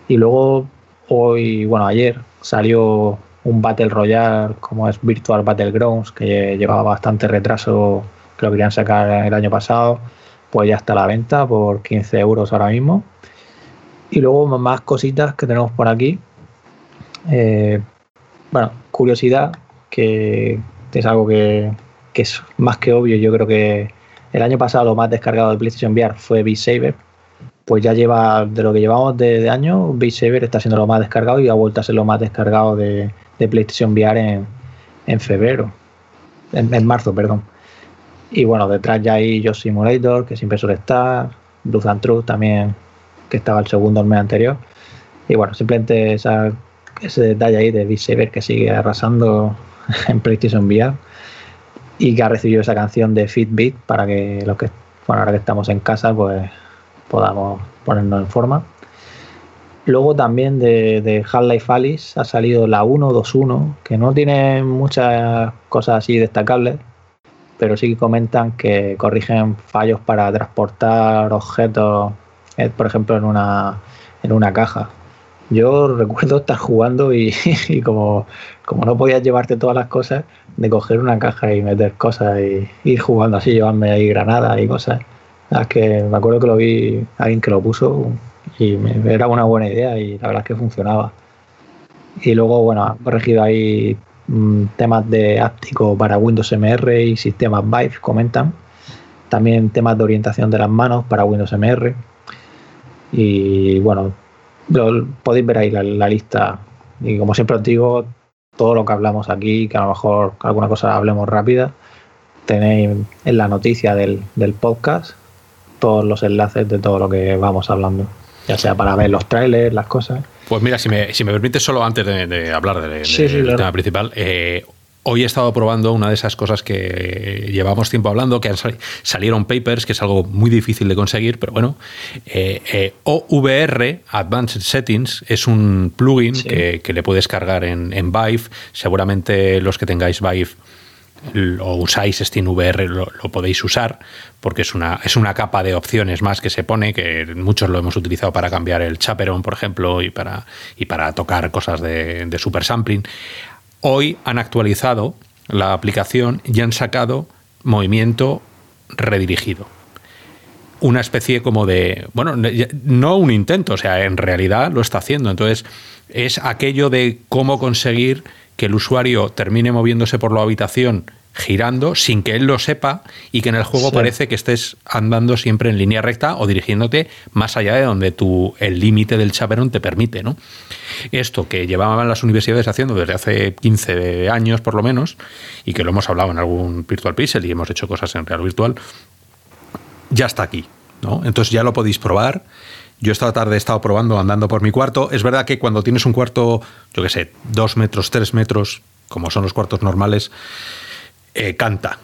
Y luego, hoy, bueno, ayer salió un Battle Royale como es Virtual Battlegrounds, que llevaba bastante retraso, que lo querían sacar el año pasado pues ya está a la venta por 15 euros ahora mismo. Y luego más cositas que tenemos por aquí. Eh, bueno, curiosidad, que es algo que, es más que obvio. Yo creo que el año pasado lo más descargado de PlayStation VR fue Beat Saber. Pues ya lleva, de lo que llevamos de, año, Beat Saber está siendo lo más descargado y ha vuelto a ser lo más descargado de, PlayStation VR en, febrero. en, marzo, perdón. Y bueno, detrás ya hay Yo Simulator, que siempre suele estar, Luz and Truth también, que estaba el segundo el mes anterior. Y bueno, simplemente ese detalle ahí de Beat que sigue arrasando en PlayStation VR y que ha recibido esa canción de Fitbit para que los que, bueno, ahora que estamos en casa, pues podamos ponernos en forma. Luego también de Half-Life Alice ha salido la 1.2.1, que no tiene muchas cosas así destacables, pero sí que comentan que corrigen fallos para transportar objetos, eh, por ejemplo, en una, en una caja. Yo recuerdo estar jugando y, como, como no podías llevarte todas las cosas, de coger una caja y meter cosas y ir jugando así, llevarme ahí granadas y cosas. Es que me acuerdo que lo vi alguien que lo puso y era una buena idea y la verdad es que funcionaba. Y luego, bueno, ha corregido ahí mm, temas de áptico para Windows MR y sistemas Vive, comentan. También temas de orientación de las manos para Windows MR. Y bueno, podéis ver ahí la, la, lista. Y como siempre os digo, todo lo que hablamos aquí, que a lo mejor alguna cosa hablemos rápida, tenéis en la noticia del, del podcast todos los enlaces de todo lo que vamos hablando ya sea para ver los trailers, las cosas.
Pues mira, si me, si me permites, solo antes de, de hablar de, de,
Sí, sí,
del
claro.
tema principal, eh, hoy he estado probando una de esas cosas que llevamos tiempo hablando, que salieron papers, que es algo muy difícil de conseguir, pero bueno, eh, eh, OVR, Advanced Settings, es un plugin
Sí.
que, que le puedes cargar en, en Vive. Seguramente los que tengáis Vive l- o usáis SteamVR lo, lo podéis usar porque es una, es una capa de opciones más que se pone, que muchos lo hemos utilizado para cambiar el chaperón, por ejemplo, y para, y para tocar cosas de, de super sampling. Hoy han actualizado la aplicación y han sacado movimiento redirigido. Una especie como de, bueno, no un intento, o sea, en realidad lo está haciendo. Entonces, es aquello de cómo conseguir que el usuario termine moviéndose por la habitación girando sin que él lo sepa y que en el juego
Sí.
parece que estés andando siempre en línea recta o dirigiéndote más allá de donde tu, el límite del chaperón te permite. ¿no? Esto que llevaban las universidades haciendo desde hace 15 años por lo menos y que lo hemos hablado en algún Virtual Pixel y hemos hecho cosas en Real Virtual, ya está aquí. ¿no? Entonces ya lo podéis probar. Yo esta tarde he estado probando andando por mi cuarto. Es verdad que cuando tienes un cuarto, yo qué sé, dos metros, tres metros, como son los cuartos normales, eh, canta.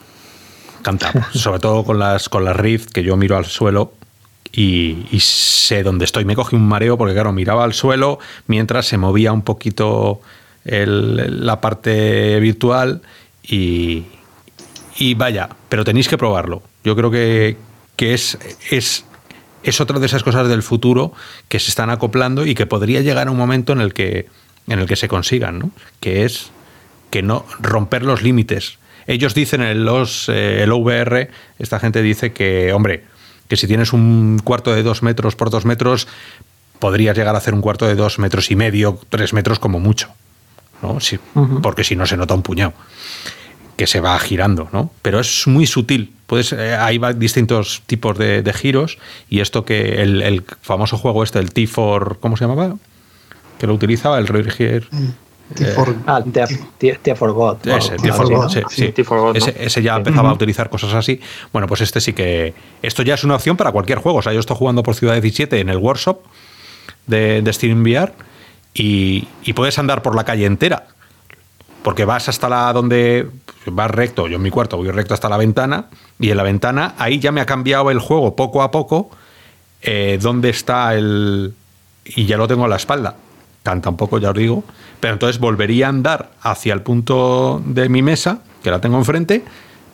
Canta. Sobre todo con las, con las Rift, que yo miro al suelo y, y sé dónde estoy. Me cogí un mareo porque, claro, miraba al suelo mientras se movía un poquito el- la parte virtual y, y vaya, pero tenéis que probarlo. Yo creo que, que es, es, es otra de esas cosas del futuro que se están acoplando y que podría llegar a un momento en el que, en el que se consigan, ¿no? Que es que no romper los límites. Ellos dicen en los, eh, el OVR, esta gente dice que, hombre, que si tienes un cuarto de dos metros por dos metros, podrías llegar a hacer un cuarto de dos metros y medio, tres metros como mucho. ¿no? Si-. Porque si no se nota un puñado que se va girando, ¿no? Pero es muy sutil. Puedes, eh, hay va- distintos tipos de, de giros y esto que el, el famoso juego este, el T4, ¿cómo se llamaba? Que lo utilizaba el
T4
Ah, te, te forgot.
ese,
Algo
T4
así,
God, sí.
T4 God, ¿no?
ese, ese ya empezaba a utilizar cosas así. Bueno, pues este sí que. Esto ya es una opción para cualquier juego. O sea, yo estoy jugando por Ciudad 17 en el workshop de, de Steam VR y, y puedes andar por la calle entera. Porque vas hasta la donde. Vas recto, yo en mi cuarto voy recto hasta la ventana y en la ventana ahí ya me ha cambiado el juego poco a poco eh, dónde está el. Y ya lo tengo a la espalda. Canta un poco, ya os digo. Pero entonces volvería a andar hacia el punto de mi mesa, que la tengo enfrente,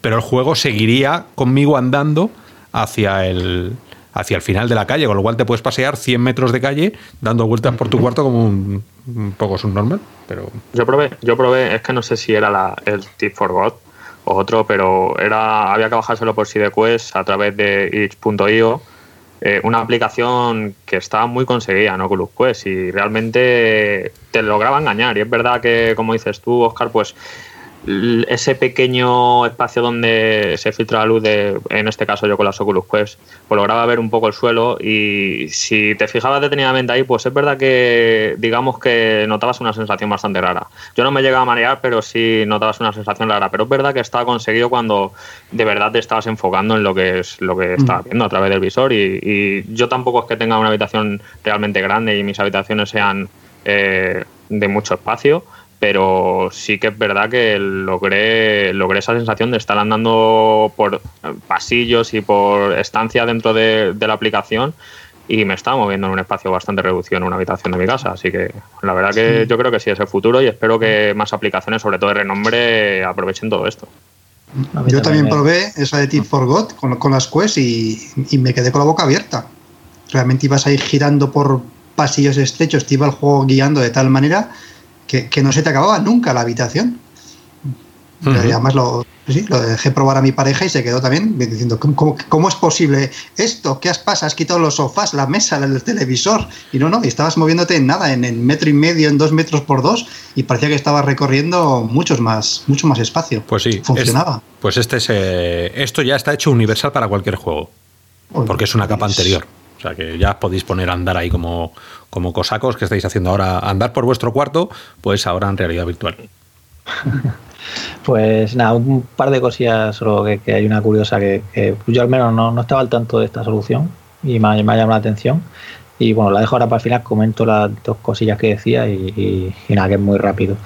pero el juego seguiría conmigo andando hacia el, hacia el final de la calle, con lo cual te puedes pasear 100 metros de calle dando vueltas por tu cuarto como un, un poco subnormal. Pero
Yo probé, yo probé, es que no sé si era la, el Tip for God o otro, pero era había que bajárselo por SideQuest a través de itch.io, eh, una aplicación que estaba muy conseguida en Oculus Quest y realmente te lograba engañar. Y es verdad que, como dices tú, Oscar, pues ese pequeño espacio donde se filtra la luz de, en este caso yo con las Oculus Quest, pues lograba ver un poco el suelo y si te fijabas detenidamente ahí, pues es verdad que digamos que notabas una sensación bastante rara. Yo no me llegaba a marear, pero sí notabas una sensación rara, pero es verdad que estaba conseguido cuando de verdad te estabas enfocando en lo que es lo que estabas viendo a través del visor y, y yo tampoco es que tenga una habitación realmente grande y mis habitaciones sean eh, de mucho espacio, pero sí que es verdad que logré, logré esa sensación de estar andando por pasillos y por estancia dentro de, la aplicación y me estaba moviendo en un espacio bastante reducido en una habitación de mi casa. Así que la verdad que yo creo que sí es el futuro y espero que más aplicaciones, sobre todo de renombre, aprovechen todo esto.
Yo también probé esa de Tip for God con, con las quests y, y, me quedé con la boca abierta. Realmente ibas a ir girando por pasillos estrechos, te iba el juego guiando de tal manera que, no se te acababa nunca la habitación. Y además lo, lo dejé probar a mi pareja y se quedó también diciendo, ¿cómo, es posible esto? ¿Qué has pasado? Has quitado los sofás, la mesa, el televisor. Y no, no, estabas moviéndote en nada, en el metro y medio, en dos metros por dos, y parecía que estabas recorriendo muchos más, mucho más espacio.
Pues sí.
Funcionaba.
pues este es, eh, esto ya está hecho universal para cualquier juego. porque es una capa pues anterior. O sea que ya podéis poner a andar ahí como, como cosacos que estáis haciendo ahora, andar por vuestro cuarto, pues ahora en realidad virtual.
Pues nada, un par de cosillas, solo que, hay una curiosa que, yo al menos no, estaba al tanto de esta solución y me, ha llamado la atención. Y bueno, la dejo ahora para el final, comento las dos cosillas que decía y, nada, que es muy rápido.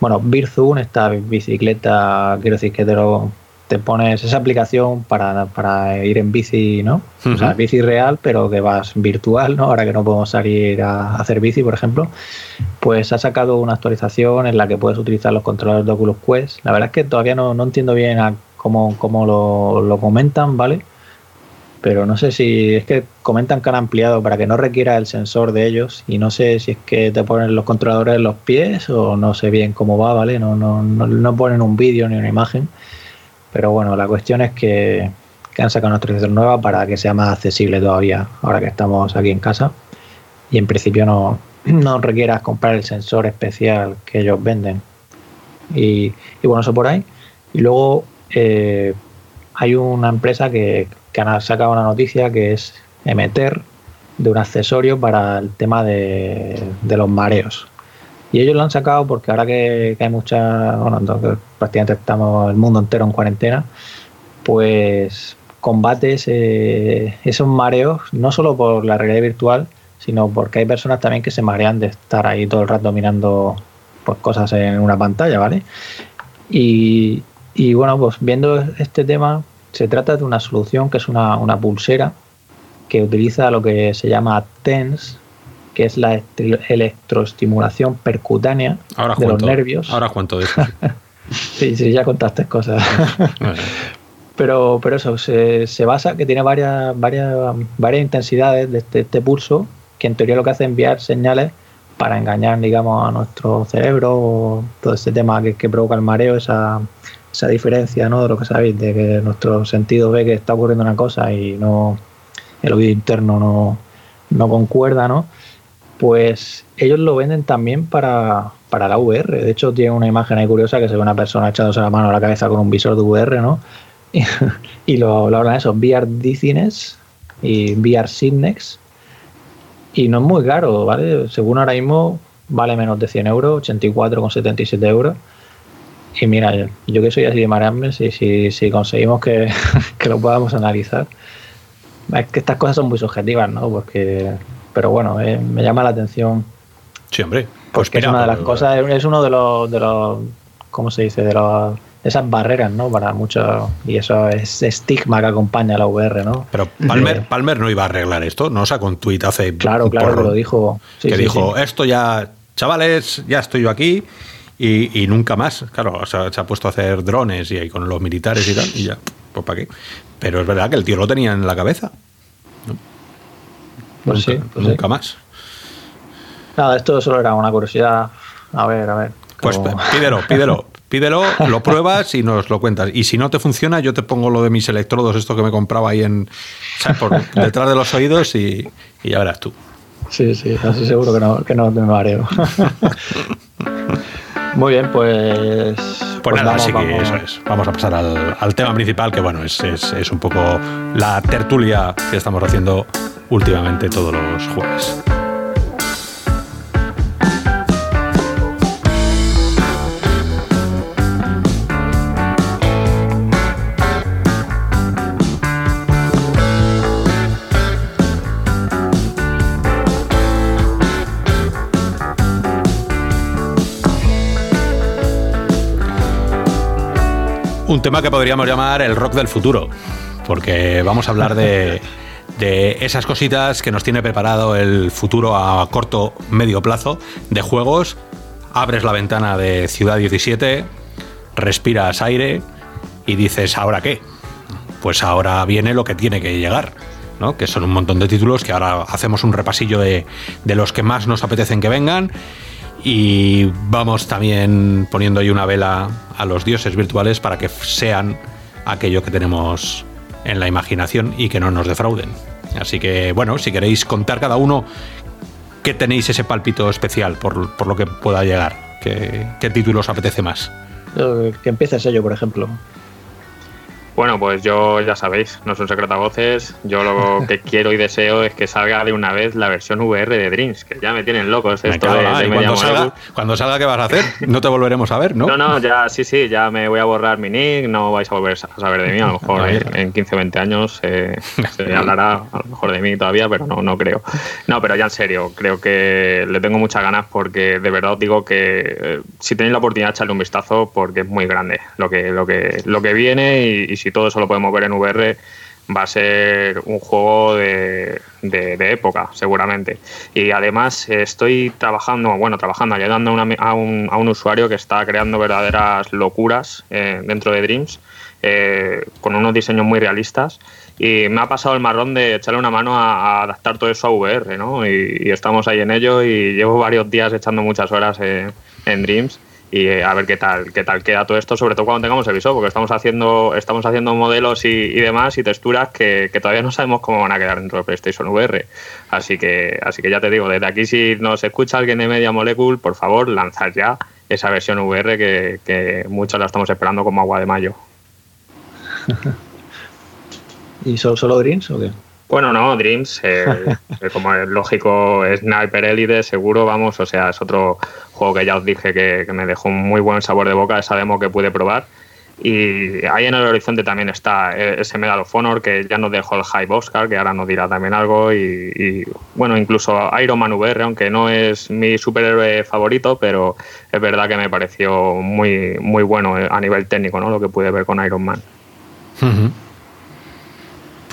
Bueno, Birzun, esta bicicleta, quiero decir que te lo, te pones esa aplicación para, ir en bici, ¿no? O sea, bici real, pero que vas virtual, ¿no? Ahora que no podemos salir a hacer bici, por ejemplo, pues ha sacado una actualización en la que puedes utilizar los controladores de Oculus Quest. La verdad es que todavía no, entiendo bien cómo, cómo lo, lo, comentan, ¿vale? Pero no sé si es que comentan que han ampliado para que no requiera el sensor de ellos y no sé si es que te ponen los controladores en los pies o no sé bien cómo va, ¿vale? No, no, no, no ponen un vídeo ni una imagen. Pero bueno, la cuestión es que, han sacado una actualización nueva para que sea más accesible todavía, ahora que estamos aquí en casa. Y en principio no, no requieras comprar el sensor especial que ellos venden. Y, bueno, eso por ahí. Y luego eh, hay una empresa que, que ha sacado una noticia que es Emeter, de un accesorio para el tema de los mareos. Y ellos lo han sacado porque ahora que, hay mucha, bueno, prácticamente estamos el mundo entero en cuarentena, pues combates esos mareos, no solo por la realidad virtual, sino porque hay personas también que se marean de estar ahí todo el rato mirando pues, cosas en una pantalla, ¿vale? Y, bueno, pues viendo este tema, se trata de una solución que es una, una pulsera que utiliza lo que se llama TENS, que es la electroestimulación percutánea de los nervios.
Ahora cuánto de eso.
sí, sí, ya contaste cosas. pero, pero eso, se, se, basa que tiene varias, varias, varias intensidades de este, este, pulso, que en teoría lo que hace es enviar señales para engañar, digamos, a nuestro cerebro, todo este tema que, que provoca el mareo, esa, esa diferencia, ¿no? De lo que sabéis, de que nuestro sentido ve que está ocurriendo una cosa y no el oído interno no, no concuerda, ¿no? Pues ellos lo venden también para, la VR. De hecho, tiene una imagen ahí curiosa que se ve una persona echándose la mano a la cabeza con un visor de VR, ¿no? Y, lo, lo, hablan eso, VR Dizziness y VR Signex. Y no es muy caro, ¿vale? Según ahora mismo, vale menos de 100 euros, 84,77 euros. Y mira, yo, que soy así de marearme, si, si, si conseguimos que, que lo podamos analizar. Es que estas cosas son muy subjetivas, ¿no? Porque pero bueno, eh, me llama la atención.
Sí, hombre.
Pues es una de las cosas, es uno de los, de los ¿cómo se dice? De los, esas barreras, ¿no? Para muchos, y eso es estigma que acompaña a la VR, ¿no?
Pero Palmer, Palmer no iba a arreglar esto, ¿no? Sacó un tuit hace.
Claro, claro, que lo dijo.
que dijo, esto ya, chavales, ya estoy yo aquí y, nunca más. Claro, o sea, se ha puesto a hacer drones y ahí con los militares y tal, y ya, pues para qué. Pero es verdad que el tío lo tenía en la cabeza.
Pues
nunca,
sí, pues
nunca más.
Nada, esto solo era una curiosidad. A ver, a ver.
Pues pídelo, pídelo. Pídelo, lo pruebas y nos lo cuentas. Y si no te funciona, yo te pongo lo de mis electrodos, esto que me compraba ahí en Por detrás de los oídos y, ya verás tú.
Sí, sí, así seguro que no, que no me mareo. Muy bien, pues.
Pues, pues nada, así que eso es. Vamos a pasar al, al tema principal, que bueno, es, es, es, un poco la tertulia que estamos haciendo últimamente todos los jueves. un tema que podríamos llamar el rock del futuro, porque vamos a hablar de de esas cositas que nos tiene preparado el futuro a corto, medio plazo de juegos. Abres la ventana de Ciudad 17, respiras aire y dices, ¿ahora qué? Pues ahora viene lo que tiene que llegar. ¿no? que son un montón de títulos que ahora hacemos un repasillo de, de los que más nos apetecen que vengan y vamos también poniendo ahí una vela a los dioses virtuales para que sean aquello que tenemos en la imaginación y que no nos defrauden. Así que, bueno, si queréis contar cada uno qué tenéis ese palpito especial por, por lo que pueda llegar, qué, qué título os apetece más.
Que empiece yo, por ejemplo.
Bueno, pues yo ya sabéis, no son secreto a voces. Yo lo que quiero y deseo es que salga de una vez la versión VR de Dreams, que ya me tienen locos esto de, de
cuando, salga, cuando salga, ¿qué vas a hacer? No te volveremos a ver, ¿no?
No, no, ya sí, sí, ya me voy a borrar mi nick, no vais a volver a saber de mí. A lo mejor en 15 o 20 años eh, se hablará a lo mejor de mí todavía, pero no, no creo. No, pero ya en serio, creo que le tengo muchas ganas porque de verdad os digo que eh, si tenéis la oportunidad, echarle un vistazo porque es muy grande lo que, lo que, lo que viene y, y si todo eso lo podemos ver en VR, va a ser un juego de, época, seguramente. Y además estoy trabajando, bueno, trabajando, ayudando a, un, a un, usuario que está creando verdaderas locuras eh, dentro de Dreams, eh, con unos diseños muy realistas. Y me ha pasado el marrón de echarle una mano a, adaptar todo eso a VR, ¿no? Y, estamos ahí en ello y llevo varios días echando muchas horas en Dreams y eh, a ver qué tal qué tal queda todo esto, sobre todo cuando tengamos el visor, porque estamos haciendo estamos haciendo modelos y, demás y texturas que, todavía no sabemos cómo van a quedar dentro de PlayStation VR. Así que así que ya te digo, desde aquí si nos escucha alguien de Media Molecule, por favor, lanzad ya esa versión VR que, que muchos la estamos esperando como agua de mayo.
¿Y solo, solo Dreams o qué?
Bueno, no, Dreams, eh, eh, como es lógico, Sniper Elite, seguro, vamos, o sea, es otro juego que ya os dije que, me dejó un muy buen sabor de boca, esa demo que pude probar. Y ahí en el horizonte también está eh, ese Medal of Honor que ya nos dejó el Hype Oscar, que ahora nos dirá también algo. Y, bueno, incluso Iron Man VR, aunque no es mi superhéroe favorito, pero es verdad que me pareció muy, muy bueno a nivel técnico, ¿no? Lo que pude ver con Iron Man.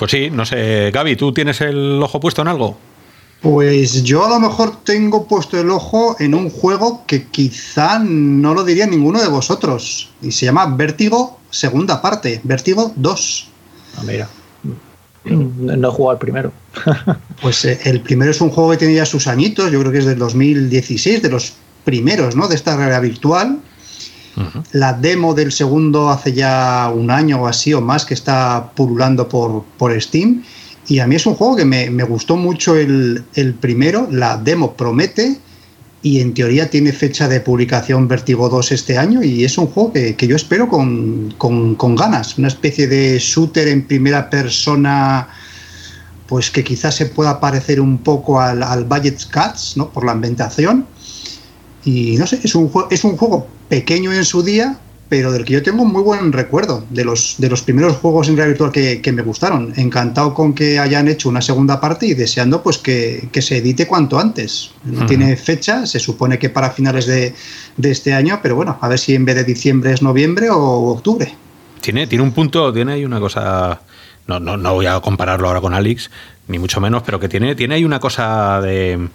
Pues sí, no sé. Gaby, ¿tú tienes el ojo puesto en algo?
Pues yo a lo mejor tengo puesto el ojo en un juego que quizá no lo diría ninguno de vosotros. Y se llama Vértigo segunda parte, Vértigo 2.
Ah, mira. No he jugado al primero.
pues eh, el primero es un juego que tiene ya sus añitos, yo creo que es del 2016, de los primeros, ¿no? De esta realidad virtual. La demo del segundo hace ya un año o así o más que está pululando por, por Steam. Y a mí es un juego que me, gustó mucho el, primero. La demo promete y en teoría tiene fecha de publicación Vertigo 2 este año. Y es un juego que, yo espero con, ganas. Una especie de shooter en primera persona pues que quizás se pueda parecer un poco al, al Budget Cats, ¿no? Por la ambientación. Y no sé, es un, es un juego pequeño en su día, pero del que yo tengo un muy buen recuerdo, de los, de los primeros juegos en realidad virtual que, me gustaron. Encantado con que hayan hecho una segunda parte y deseando pues que, se edite cuanto antes. No tiene fecha, se supone que para finales de, este año, pero bueno, a ver si en vez de diciembre es noviembre o octubre.
Tiene, tiene un punto, tiene ahí una cosa, no, no, no voy a compararlo ahora con Alex, ni mucho menos, pero que tiene, tiene ahí una cosa de,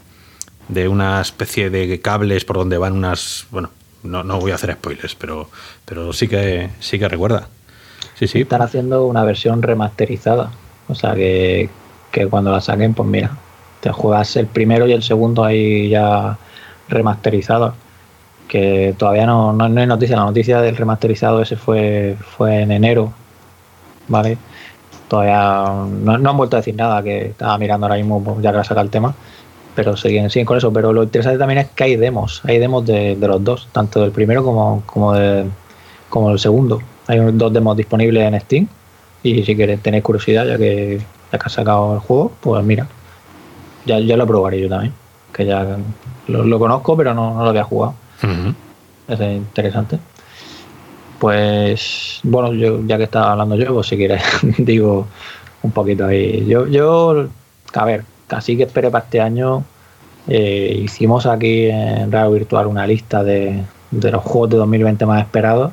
de una especie de cables por donde van unas, bueno, no, no voy a hacer spoilers, pero, pero sí que sí que recuerda. Sí, sí.
Están haciendo una versión remasterizada. O sea que, cuando la saquen, pues mira, te juegas el primero y el segundo ahí ya remasterizado Que todavía no, no, hay noticia. La noticia del remasterizado ese fue, fue en enero. ¿Vale? Todavía no, no han vuelto a decir nada, que estaba mirando ahora mismo ya que la saca el tema pero siguen, siguen con eso. Pero lo interesante también es que hay demos, hay demos de, los dos, tanto del primero como, como, de, como del segundo. Hay dos demos disponibles en Steam y si queréis tener curiosidad, ya que, ya que has sacado el juego, pues mira, ya, ya lo probaré yo también, que ya lo, conozco, pero no, lo había jugado. Es interesante. Pues bueno, yo ya que estaba hablando yo, pues si quieres digo un poquito ahí. Yo, yo, a ver, Así que espere para este año. Eh, hicimos aquí en Radio Virtual una lista de, los juegos de 2020 más esperados.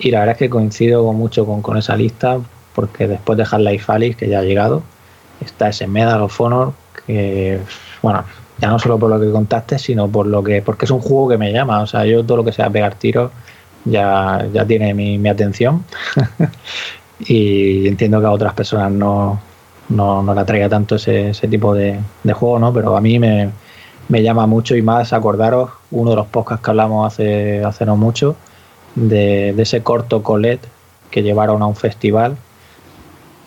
Y la verdad es que coincido mucho con, con esa lista, porque después de Half-Life Alyx, que ya ha llegado, está ese Medal of Honor, que, bueno, ya no solo por lo que contaste, sino por lo que, porque es un juego que me llama. O sea, yo todo lo que sea pegar tiros ya, ya tiene mi atención. y entiendo que a otras personas no, no, no le atraiga tanto ese, ese tipo de, de, juego, ¿no? Pero a mí me, me, llama mucho y más acordaros uno de los podcasts que hablamos hace, hace no mucho, de, de ese corto Colette que llevaron a un festival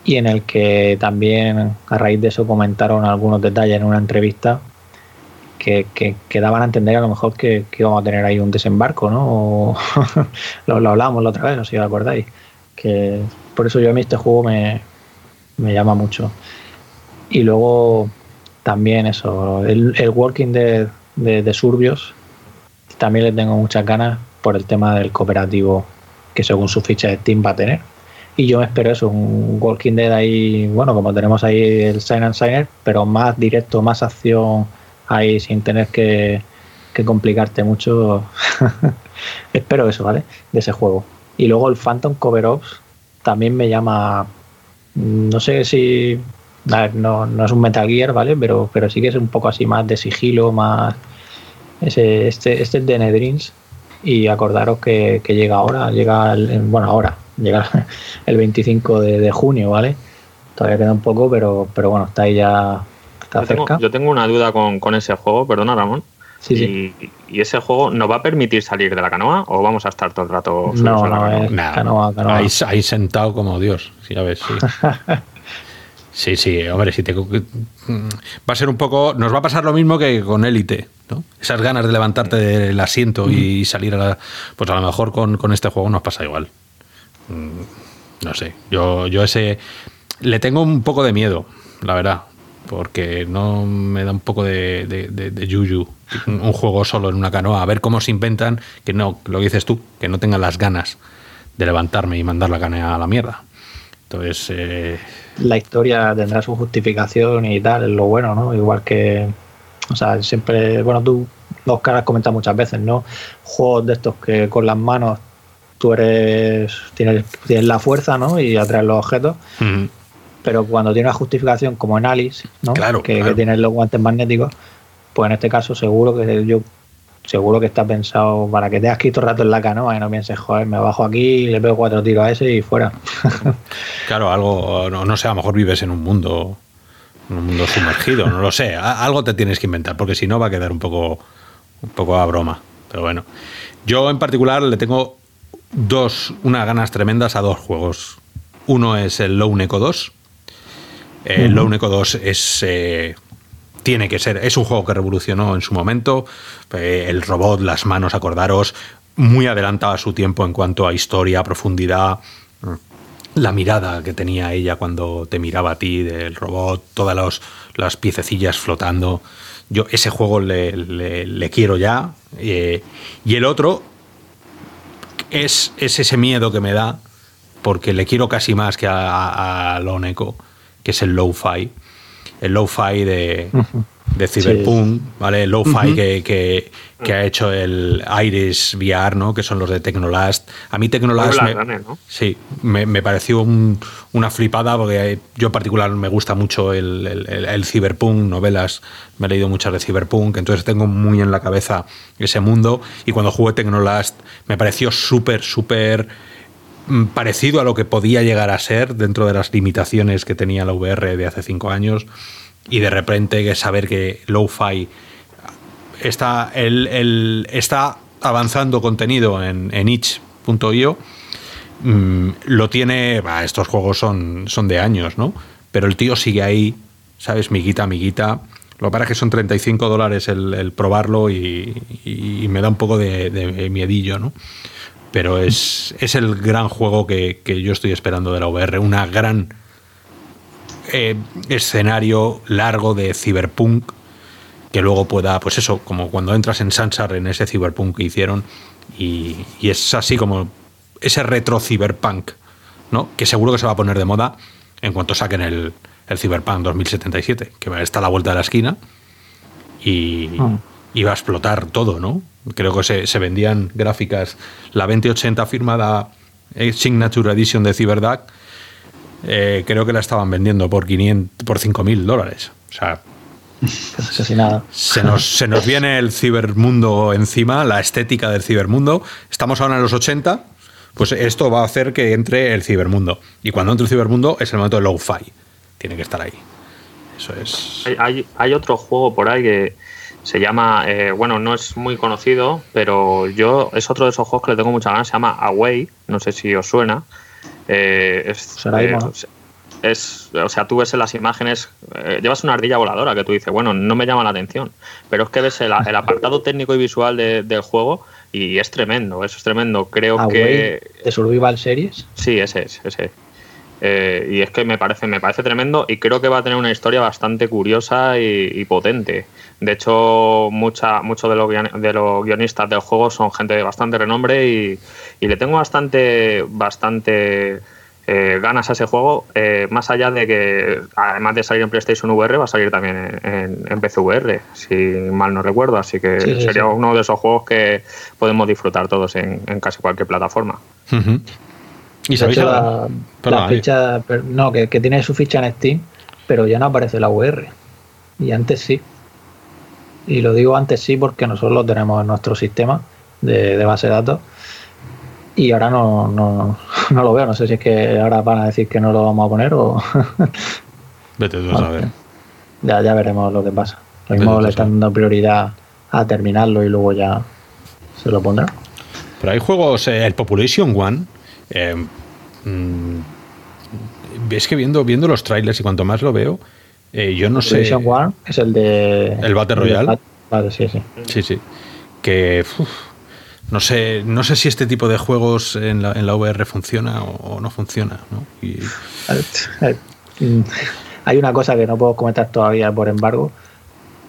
y en el que también a raíz de eso comentaron algunos detalles en una entrevista que, que, daban a entender a lo mejor que, que, íbamos a tener ahí un desembarco, ¿no? lo, lo hablábamos la otra vez, no sé si os acordáis. Que por eso yo a mí este juego me, me llama mucho. Y luego también eso, el, el Walking de, de, Surbios, también le tengo muchas ganas por el tema del cooperativo que según su ficha de Steam va a tener. Y yo me espero eso, un Walking Dead ahí, bueno, como tenemos ahí el Sign and Signer, pero más directo, más acción ahí sin tener que, que complicarte mucho. espero eso, ¿vale? De ese juego. Y luego el Phantom Cover Ops también me llama, no sé si, a ver, no, no, es un Metal Gear, ¿vale? Pero, pero sí que es un poco así más de sigilo, más... Ese, este, este es de Nedrins y acordaros que, que llega ahora, llega, el, bueno, ahora, llega el 25 de, de, junio, ¿vale? Todavía queda un poco, pero, pero bueno, está ahí ya, está
yo
cerca.
Tengo, yo tengo una duda con, con ese juego, perdona Ramón.
Sí,
y,
sí.
¿Y ese juego nos va a permitir salir de la canoa o vamos a estar todo el rato
no, no,
la
es nah, canoa, canoa.
Ahí, ahí, sentado como Dios, sí, a ver, sí. sí, sí, hombre, si te... Va a ser un poco... Nos va a pasar lo mismo que con Élite, ¿no? Esas ganas de levantarte del asiento y salir a la... Pues a lo mejor con, con este juego nos pasa igual. No sé, yo, yo ese... Le tengo un poco de miedo, la verdad porque no me da un poco de, de, de, de yuyu un juego solo en una canoa, a ver cómo se inventan, que no, lo que dices tú, que no tengan las ganas de levantarme y mandar la canoa a la mierda. Entonces... Eh...
La historia tendrá su justificación y tal, es lo bueno, ¿no? Igual que... O sea, siempre... Bueno, tú, Oscar, has comentado muchas veces, ¿no? Juegos de estos que con las manos tú eres... Tienes, tienes la fuerza, ¿no? Y atraes los objetos. Pero cuando tiene una justificación como en Alice, ¿no?
Claro,
que,
claro.
que tiene los guantes magnéticos, pues en este caso seguro que yo seguro que está pensado para que te has quito rato en la canoa y no pienses, joder, me bajo aquí, le pego cuatro tiros a ese y fuera.
claro, algo, no, no sé, a lo mejor vives en un mundo, en un mundo sumergido, no lo sé, algo te tienes que inventar, porque si no va a quedar un poco, un poco a broma. Pero bueno, yo en particular le tengo dos, unas ganas tremendas a dos juegos. Uno es el Lone Echo 2, eh, uh -huh. Lone Echo 2 es. Eh, tiene que ser. Es un juego que revolucionó en su momento. Eh, el robot, las manos, acordaros. Muy adelantado a su tiempo en cuanto a historia, profundidad. La mirada que tenía ella cuando te miraba a ti del robot, todas los, las piececillas flotando. Yo ese juego le, le, le quiero ya. Eh, y el otro es, es, ese miedo que me da, porque le quiero casi más que a, a, a que es el low-fi, el low-fi de, uh -huh. de Cyberpunk, sí. ¿vale? El low-fi uh -huh. que, que, que, ha hecho el Iris VR, ¿no? Que son los de Technolast. A mí Technolast me,
¿no?
sí, me, me pareció un, una flipada porque yo en particular me gusta mucho el, el, el, el, Cyberpunk, novelas, me he leído muchas de Cyberpunk, entonces tengo muy en la cabeza ese mundo y cuando jugué Technolast me pareció súper, súper parecido a lo que podía llegar a ser dentro de las limitaciones que tenía la VR de hace cinco años y de repente saber que Lo-Fi está, el, está avanzando contenido en, itch.io mmm, lo tiene, estos juegos son, son de años, ¿no? Pero el tío sigue ahí, ¿sabes? Miguita, miguita. Lo que pasa es que son 35 dólares el, probarlo y, me da un poco de miedillo, ¿no? Pero es, es el gran juego que, que, yo estoy esperando de la VR, una gran eh, escenario largo de cyberpunk que luego pueda, pues eso, como cuando entras en Sansar en ese cyberpunk que hicieron y, y es así como ese retro cyberpunk, ¿no? Que seguro que se va a poner de moda en cuanto saquen el, el Cyberpunk 2077, que está a la vuelta de la esquina y, oh. y va a explotar todo, ¿no? Creo que se, se, vendían gráficas, la 2080 firmada eh, Signature Edition de CyberDuck, eh, creo que la estaban vendiendo por 500, por 5.000 dólares. O sea,
casi nada.
Se nos, se nos viene el cibermundo encima, la estética del cibermundo. Estamos ahora en los 80, pues esto va a hacer que entre el cibermundo. Y cuando entre el cibermundo es el momento de low-fi. Tiene que estar ahí. Eso es.
Hay, hay, otro juego por ahí que se llama, eh, bueno, no es muy conocido, pero yo es otro de esos juegos que le tengo mucha ganas. Se llama Away, no sé si os suena. Eh, es, eh, es, o sea, tú ves en las imágenes, eh, llevas una ardilla voladora que tú dices, bueno, no me llama la atención, pero es que ves el, apartado técnico y visual del juego y es tremendo, eso es tremendo. Creo que.
¿De Survival Series?
Sí, ese es, ese. Eh, y es que me parece, me parece tremendo y creo que va a tener una historia bastante curiosa y, potente. De hecho, mucha, muchos de los, de los guionistas del juego son gente de bastante renombre y, y le tengo bastante, bastante eh, ganas a ese juego, eh, más allá de que, además de salir en PlayStation VR, va a salir también en, en, PC VR, si mal no recuerdo. Así que sería uno de esos juegos que podemos disfrutar todos en, casi cualquier plataforma.
¿Y sabéis la, ficha? No, que, tiene su ficha en Steam, pero ya no aparece la VR. Y antes sí. Y lo digo antes sí porque nosotros lo tenemos en nuestro sistema de, de base de datos y ahora no, no, no, lo veo. No sé si es que ahora van a decir que no lo vamos a poner o.
Vete tú a saber.
Ya, ya veremos lo que pasa. Lo mismo le están dando prioridad a terminarlo y luego ya se lo pondrá.
Pero hay juegos, eh, el Population One. Eh, es que viendo, viendo los trailers y cuanto más lo veo, eh, yo no
One es el de.
El Battle Royale.
Vale, sí, sí.
Sí, sí. Que. No sé, no sé si este tipo de juegos en la, en la VR funciona o, no funciona. ¿no?
Hay una cosa que no puedo comentar todavía por embargo,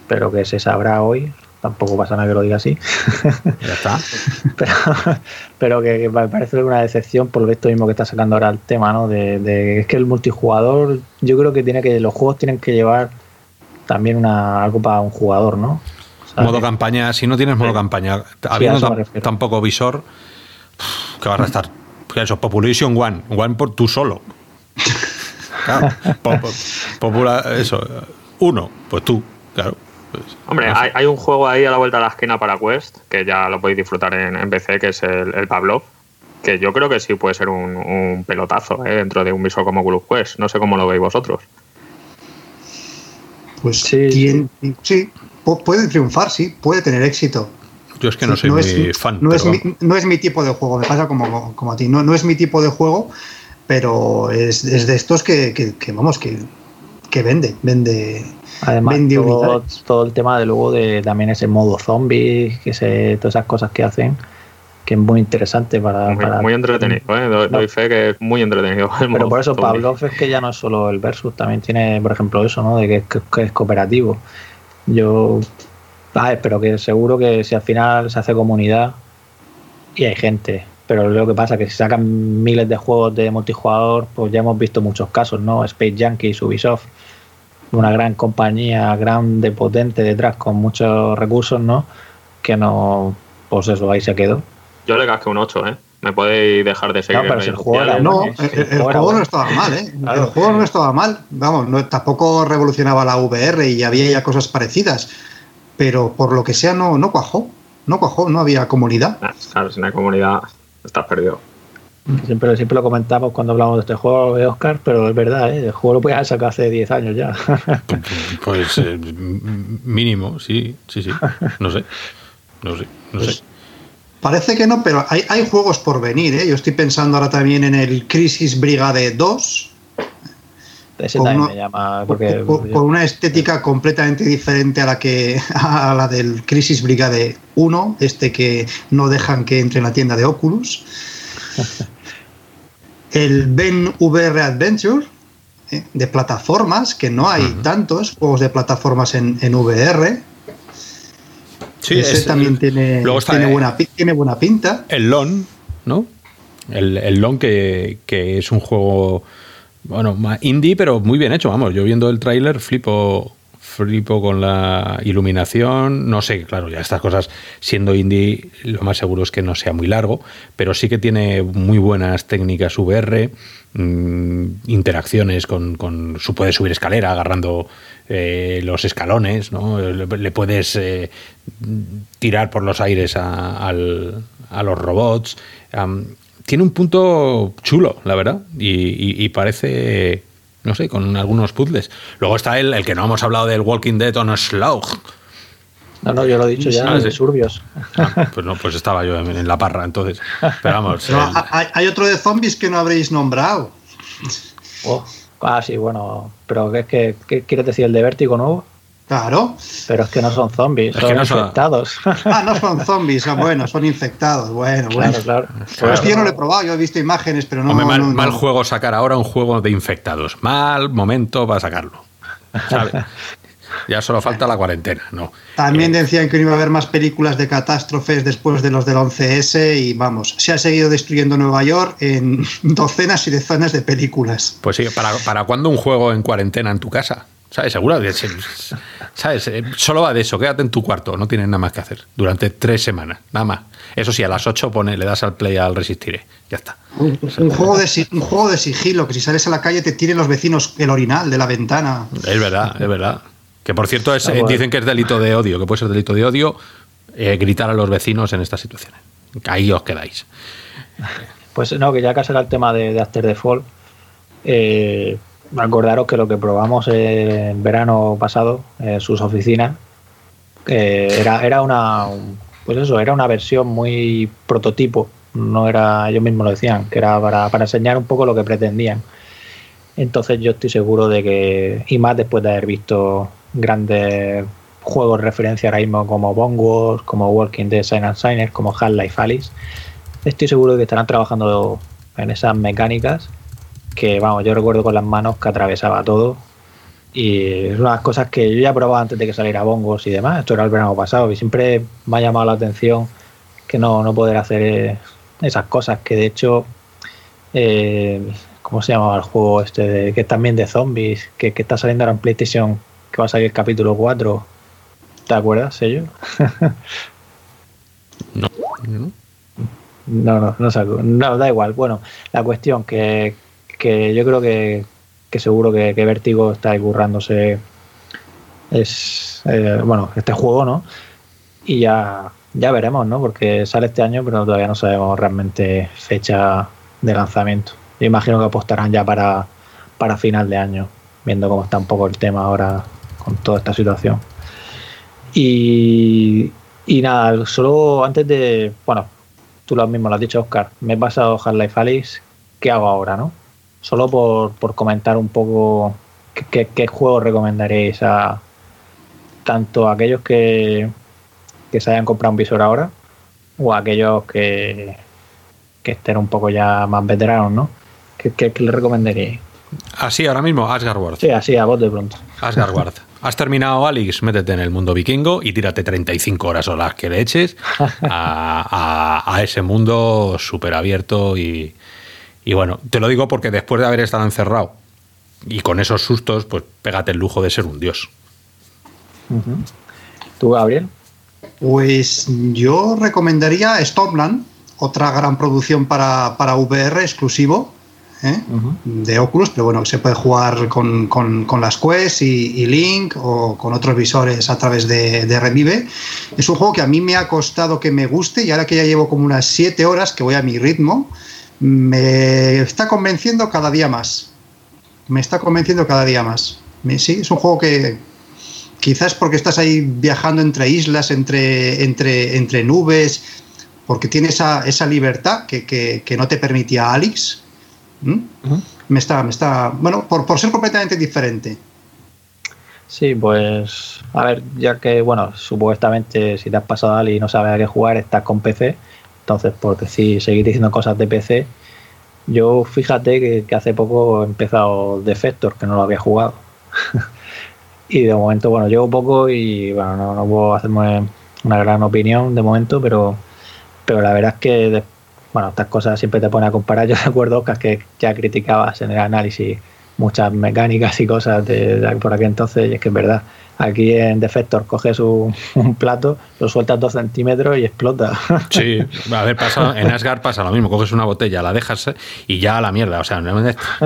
pero que se sabrá hoy. Tampoco pasa nada que lo diga así.
Ya está.
pero, que, me parece una decepción por esto mismo que está sacando ahora el tema, ¿no? De, de, es que el multijugador, yo creo que tiene que los juegos tienen que llevar también una, algo para un jugador, ¿no?
Modo campaña, si no tienes modo campaña, habiendo tampoco visor, que va a estar? Eso, Population One, One por tú solo. Claro, popular, eso, uno, pues tú, claro. Pues,
Hombre, hay, un juego ahí a la vuelta de la esquina para Quest, que ya lo podéis disfrutar en, PC, que es el, Pavlov, que yo creo que sí puede ser un, pelotazo ¿eh? dentro de un visor como Oculus Quest. No sé cómo lo veis vosotros.
Pues sí, sí puede triunfar, sí, puede tener éxito.
Yo es que no soy muy fan.
No es, mi, no es, mi, tipo de juego, me pasa como, como a ti. No, no es mi tipo de juego, pero es, de estos que, vamos, que, que vende, vende.
Además, todo, el tema de luego de también ese modo zombie, que se, todas esas cosas que hacen, que es muy interesante para.
Muy, entretenido, ¿eh? doy, fe que es muy entretenido.
Pero por eso, Pablo es que ya no es solo el Versus, también tiene, por ejemplo, eso, ¿no? De que, que es cooperativo. Yo ah, espero que seguro que si al final se hace comunidad y hay gente, pero lo que pasa es que si sacan miles de juegos de multijugador, pues ya hemos visto muchos casos, ¿no? Space Junkies, Ubisoft, una gran compañía, grande, potente detrás, con muchos recursos, ¿no? Que no, pues eso, ahí se quedó.
Yo le casqué un 8, ¿eh? me podéis dejar de seguir.
No, pero el juego, no, el, juego no estaba mal, ¿eh? El juego no estaba mal. Vamos, no, tampoco revolucionaba la VR y había ya cosas parecidas. Pero por lo que sea, no, no cuajó. No cuajó, no había comunidad.
Ah, claro, si no hay comunidad, estás perdido.
Siempre, siempre lo comentamos cuando hablamos de este juego de Oscar, pero es verdad, ¿eh? el juego lo podía haber sacado hace 10 años ya.
Pues eh, mínimo, sí, sí, sí. No sé. No sé, no sé. Pues
Parece que no, pero hay, juegos por venir. ¿eh? Yo estoy pensando ahora también en el Crisis Brigade 2.
Ese con, también me llama porque...
con, una estética completamente diferente a la que a la del Crisis Brigade 1, este que no dejan que entre en la tienda de Oculus. el Ben VR Adventure ¿eh? de plataformas, que no hay tantos juegos de plataformas en, en VR Sí, Ese también tiene, tiene, buena, tiene buena pinta.
El LON, ¿no? El, el LON que, es un juego, bueno, indie, pero muy bien hecho, vamos. Yo viendo el tráiler flipo, flipo con la iluminación. No sé, claro, ya estas cosas, siendo indie, lo más seguro es que no sea muy largo, pero sí que tiene muy buenas técnicas VR, mm, interacciones con, con. Puedes subir escalera agarrando eh, los escalones, ¿no? Le, puedes eh, tirar por los aires a, los robots. tiene un punto chulo, la verdad, y parece no sé, con algunos puzzles. Luego está el, el que no hemos hablado del Walking Dead on Slug.
No, no, yo lo he dicho ya, ah, de Surbios.
Ah, pues no, pues estaba yo en, la parra, entonces. Pero vamos.
hay, otro de zombies que no habréis nombrado.
Oh, ah, sí, bueno. Pero es que, ¿qué quieres decir? ¿El de Vértigo nuevo?
Claro.
Pero es que no son zombies, son infectados.
Ah, no son zombies, bueno, son infectados. Bueno, bueno. Claro, claro. es que yo no lo he probado, yo he visto imágenes, pero no.
mal,
no,
mal juego sacar ahora un juego de infectados. Mal momento para sacarlo. ya solo falta la cuarentena, ¿no?
También eh, decían que no iba a haber más películas de catástrofes después de los del 11S y vamos, se ha seguido destruyendo Nueva York en docenas y decenas de películas.
Pues sí, ¿para, para cuándo un juego en cuarentena en tu casa? ¿Sabes? Seguro ¿Sabes? Eh, solo va de eso, quédate en tu cuarto, no tienes nada más que hacer. Durante tres semanas, nada más. Eso sí, a las ocho pone, le das al play al resistiré. Ya está.
Un, juego de, un juego de sigilo, que si sales a la calle te tiren los vecinos el orinal de la ventana.
Es verdad, es verdad. Que por cierto, es, ah, dicen que es delito de odio, que puede ser delito de odio eh, gritar a los vecinos en estas situaciones. Ahí os quedáis.
Pues no, que ya que será el tema de, de After the Fall, eh, acordaros que lo que probamos en verano pasado en sus oficinas era, era una pues eso, era una versión muy prototipo, no era, ellos mismos lo decían, que era para, para enseñar un poco lo que pretendían. Entonces yo estoy seguro de que, y más después de haber visto grandes juegos de referencia ahora mismo como Bone Wars, como Walking Dead Sign and Signer, como Half-Life Alice, estoy seguro de que estarán trabajando en esas mecánicas que vamos, yo recuerdo con las manos que atravesaba todo. Y es una de las cosas que yo ya probaba antes de que saliera bongos y demás. Esto era el verano pasado y siempre me ha llamado la atención que no, no poder hacer esas cosas. Que de hecho, eh, ¿cómo se llamaba el juego este? De, que es también de zombies, que, está saliendo ahora en PlayStation, que va a salir el capítulo 4. ¿Te acuerdas, ello?
no. No,
no, no, no, da igual. Bueno, la cuestión que, que yo creo que, seguro que, que Vértigo está currándose es eh, bueno este juego, ¿no? Y ya, ya veremos, ¿no? Porque sale este año, pero todavía no sabemos realmente fecha de lanzamiento. Yo imagino que apostarán ya para, para final de año, viendo cómo está un poco el tema ahora con toda esta situación. Y, y nada, solo antes de, bueno, tú lo mismo lo has dicho, Oscar, me he pasado Half-Life Alice, ¿qué hago ahora, no? Solo por, comentar un poco qué, juego recomendaréis a tanto a aquellos que, que se hayan comprado un visor ahora o a aquellos que, que estén un poco ya más veteranos, ¿no? ¿Qué, qué, le recomendaríais?
Así, ahora mismo, Asgard
Sí, así, a vos de pronto.
Asgard Has terminado Alex, métete en el mundo vikingo y tírate 35 horas o las que le eches a, a ese mundo súper abierto y, y bueno, te lo digo porque después de haber estado encerrado y con esos sustos, pues pégate el lujo de ser un dios.
¿Tú, Gabriel?
Pues yo recomendaría Stormland, otra gran producción para, para VR exclusivo ¿eh? de Oculus, pero bueno, se puede jugar con, las Quest y, Link o con otros visores a través de, de, Revive. Es un juego que a mí me ha costado que me guste y ahora que ya llevo como unas 7 horas, que voy a mi ritmo, me está convenciendo cada día más. Me está convenciendo cada día más. Sí, es un juego que quizás porque estás ahí viajando entre islas, entre, entre, entre nubes, porque tiene esa, esa libertad que, no te permitía Alex. Me está, me está, bueno, por, por ser completamente diferente.
Sí, pues, a ver, ya que, bueno, supuestamente si te has pasado a Ali y no sabes a qué jugar, estás con PC entonces, por decir, seguir diciendo cosas de PC, yo fíjate que, hace poco he empezado Defector, que no lo había jugado. y de momento, bueno, llevo poco y bueno, no, puedo hacerme una gran opinión de momento, pero, pero la verdad es que, bueno, estas cosas siempre te ponen a comparar. Yo recuerdo que ya criticabas en el análisis muchas mecánicas y cosas de, por aquel entonces, y es que es verdad. Aquí en Defector coges un, plato, lo sueltas dos centímetros y explota.
Sí, a ver, pasa, en Asgard pasa lo mismo, coges una botella, la dejas y ya a la mierda. O sea,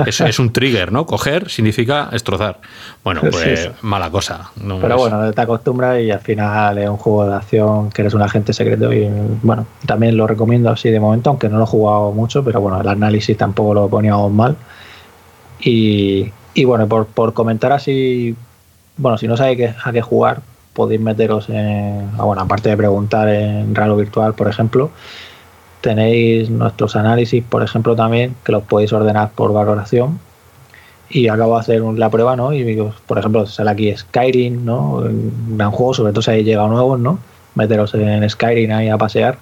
es, es un trigger, ¿no? Coger significa destrozar. Bueno, pues mala cosa.
Pero bueno, te acostumbras y al final es un juego de acción que eres un agente secreto y bueno, también lo recomiendo así de momento, aunque no lo he jugado mucho, pero bueno, el análisis tampoco lo poníamos mal. Y, y bueno, por, por comentar así bueno, si no sabéis a qué jugar, podéis meteros en, ah, bueno, aparte de preguntar en Ralo Virtual, por ejemplo, tenéis nuestros análisis, por ejemplo, también, que los podéis ordenar por valoración. Y acabo de hacer la prueba, ¿no? Y por ejemplo, sale aquí Skyrim, ¿no? Un gran juego, sobre todo si habéis llegado nuevos, ¿no? Meteros en Skyrim ahí a pasear.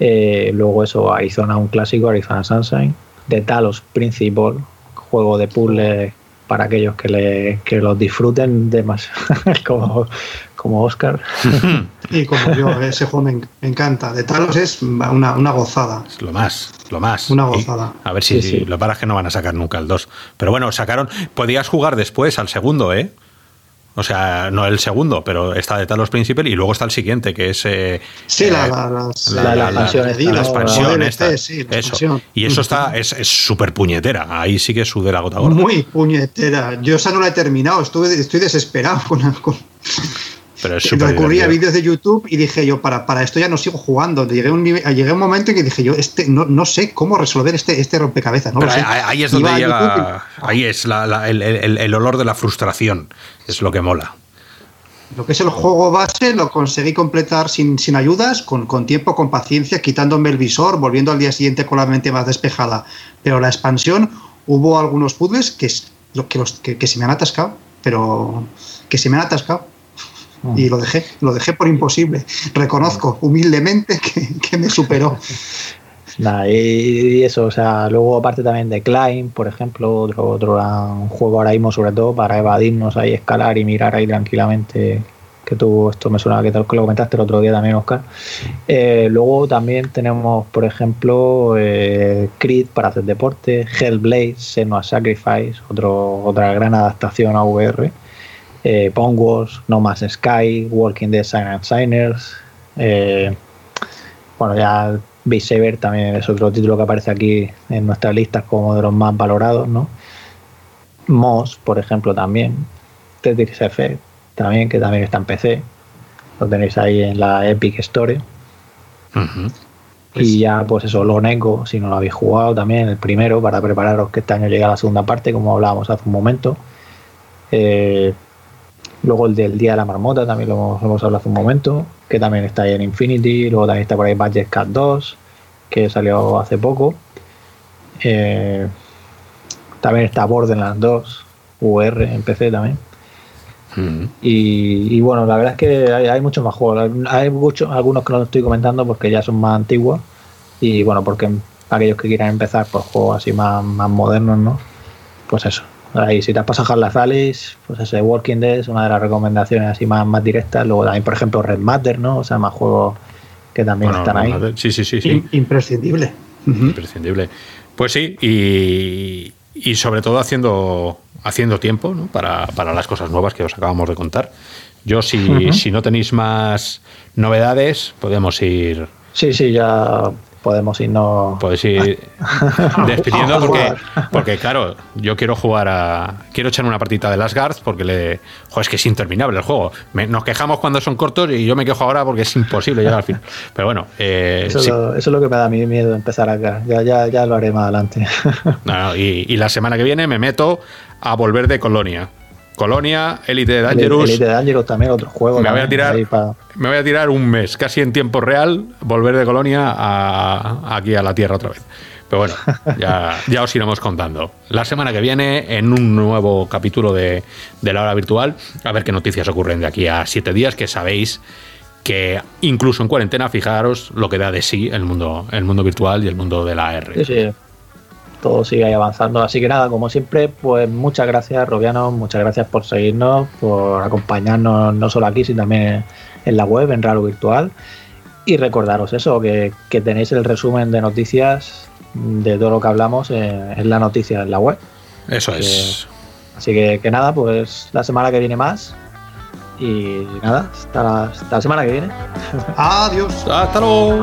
Eh, luego eso, Arizona, un clásico, Arizona Sunshine. De Talos Principal, juego de puzzle para aquellos que, le, que los disfruten de más, como, como Oscar.
y como yo, ese juego me, encanta. De Talos es una, una, gozada.
Es lo más, lo más.
Una gozada.
a ver si, sí, lo para que no van a sacar nunca el 2. Pero bueno, sacaron. Podías jugar después al segundo, ¿eh? O sea, no el segundo, pero está de Talos Principal y luego está el siguiente, que es. Eh,
sí, la,
la, expansión. esta, eso. Y eso está es súper puñetera. Ahí sí que sube la gota gorda.
Muy puñetera. Yo esa no la he terminado. Estuve, estoy desesperado con,
pero es
recurrí a vídeos de YouTube y dije yo, para, para esto ya no sigo jugando. Llegué a un, llegué un momento en que dije yo, este no, no sé cómo resolver este, este rompecabezas. ¿no?
ahí, es donde llega, ahí es el, el, el, olor de la frustración, es lo que mola.
Lo que es el juego base lo conseguí completar sin, sin ayudas, con, con, tiempo, con paciencia, quitándome el visor, volviendo al día siguiente con la mente más despejada. Pero la expansión, hubo algunos puzzles que, que, los, que, que se me han atascado, pero que se me han atascado y lo dejé, lo dejé por imposible. Reconozco humildemente que, me superó.
y, eso, o sea, luego aparte también de Climb, por ejemplo, otro, otro un juego ahora mismo sobre todo para evadirnos ahí, escalar y mirar ahí tranquilamente, que tú, esto me suena que te lo comentaste el otro día también, Oscar. Eh, luego también tenemos, por ejemplo, eh, Creed para hacer deporte, Hellblade, Senua Sacrifice, otro, otra gran adaptación a VR eh, Wars, No Más Sky, Walking Dead Sign Signers. Eh, bueno, ya Beat Saber también es otro título que aparece aquí en nuestras listas como de los más valorados, ¿no? Moss, por ejemplo, también. Tetris Effect, también, que también está en PC. Lo tenéis ahí en la Epic Store. Y ya, pues eso, lo nego, si no lo habéis jugado también, el primero, para prepararos que este año llega la segunda parte, como hablábamos hace un momento. Eh, Luego el del Día de la Marmota también lo hemos, hablado hace un momento, que también está ahí en Infinity. Luego también está por ahí Budget Cat 2, que salió hace poco. Eh, también está Borderlands 2, UR en PC también. Mm. Y, bueno, la verdad es que hay, muchos más juegos. Hay muchos, algunos que no estoy comentando porque ya son más antiguos. Y bueno, porque aquellos que quieran empezar por juegos así más, más modernos, ¿no? Pues eso, Ahí, si te has pasado las Alice, pues ese Walking Dead es una de las recomendaciones así más, más directas. Luego también, por ejemplo, Red Matter, ¿no? O sea, más juegos que también están ahí.
Sí, sí, sí. sí.
Imprescindible.
Imprescindible. Pues sí, y, y, sobre todo haciendo, haciendo tiempo ¿no? para, para, las cosas nuevas que os acabamos de contar. Yo, si, si no tenéis más novedades, podemos ir.
Sí, sí, ya podemos irnos.
Podéis ir despidiendo porque, porque, claro, yo quiero jugar a. Quiero echar una partita de las Guards porque le. Joder, es que es interminable el juego. nos quejamos cuando son cortos y yo me quejo ahora porque es imposible llegar al final. Pero bueno. Eh,
eso, es lo que me da a mí miedo empezar acá. Ya, ya, ya lo haré más adelante.
y, y la semana que viene me meto a volver de Colonia. Colonia, Elite Dangerous.
Elite Dangerous también, otro juego.
Me voy, a tirar, me voy a tirar un mes, casi en tiempo real, volver de Colonia a, aquí a la Tierra otra vez. Pero bueno, ya, ya, os iremos contando. La semana que viene, en un nuevo capítulo de, de, la hora virtual, a ver qué noticias ocurren de aquí a siete días, que sabéis que incluso en cuarentena, fijaros lo que da de sí el mundo, el mundo virtual y el mundo de la R.
Sí, sí todo sigue ahí avanzando. Así que nada, como siempre, pues muchas gracias, Robiano, muchas gracias por seguirnos, por acompañarnos no solo aquí, sino también en la web, en Raro Virtual. Y recordaros eso, que, tenéis el resumen de noticias de todo lo que hablamos en, la noticia en la web.
Eso
Que-
es.
Así que, que nada, pues la semana que viene más. Y nada, hasta la, hasta la semana que viene.
Adiós.
Hasta luego.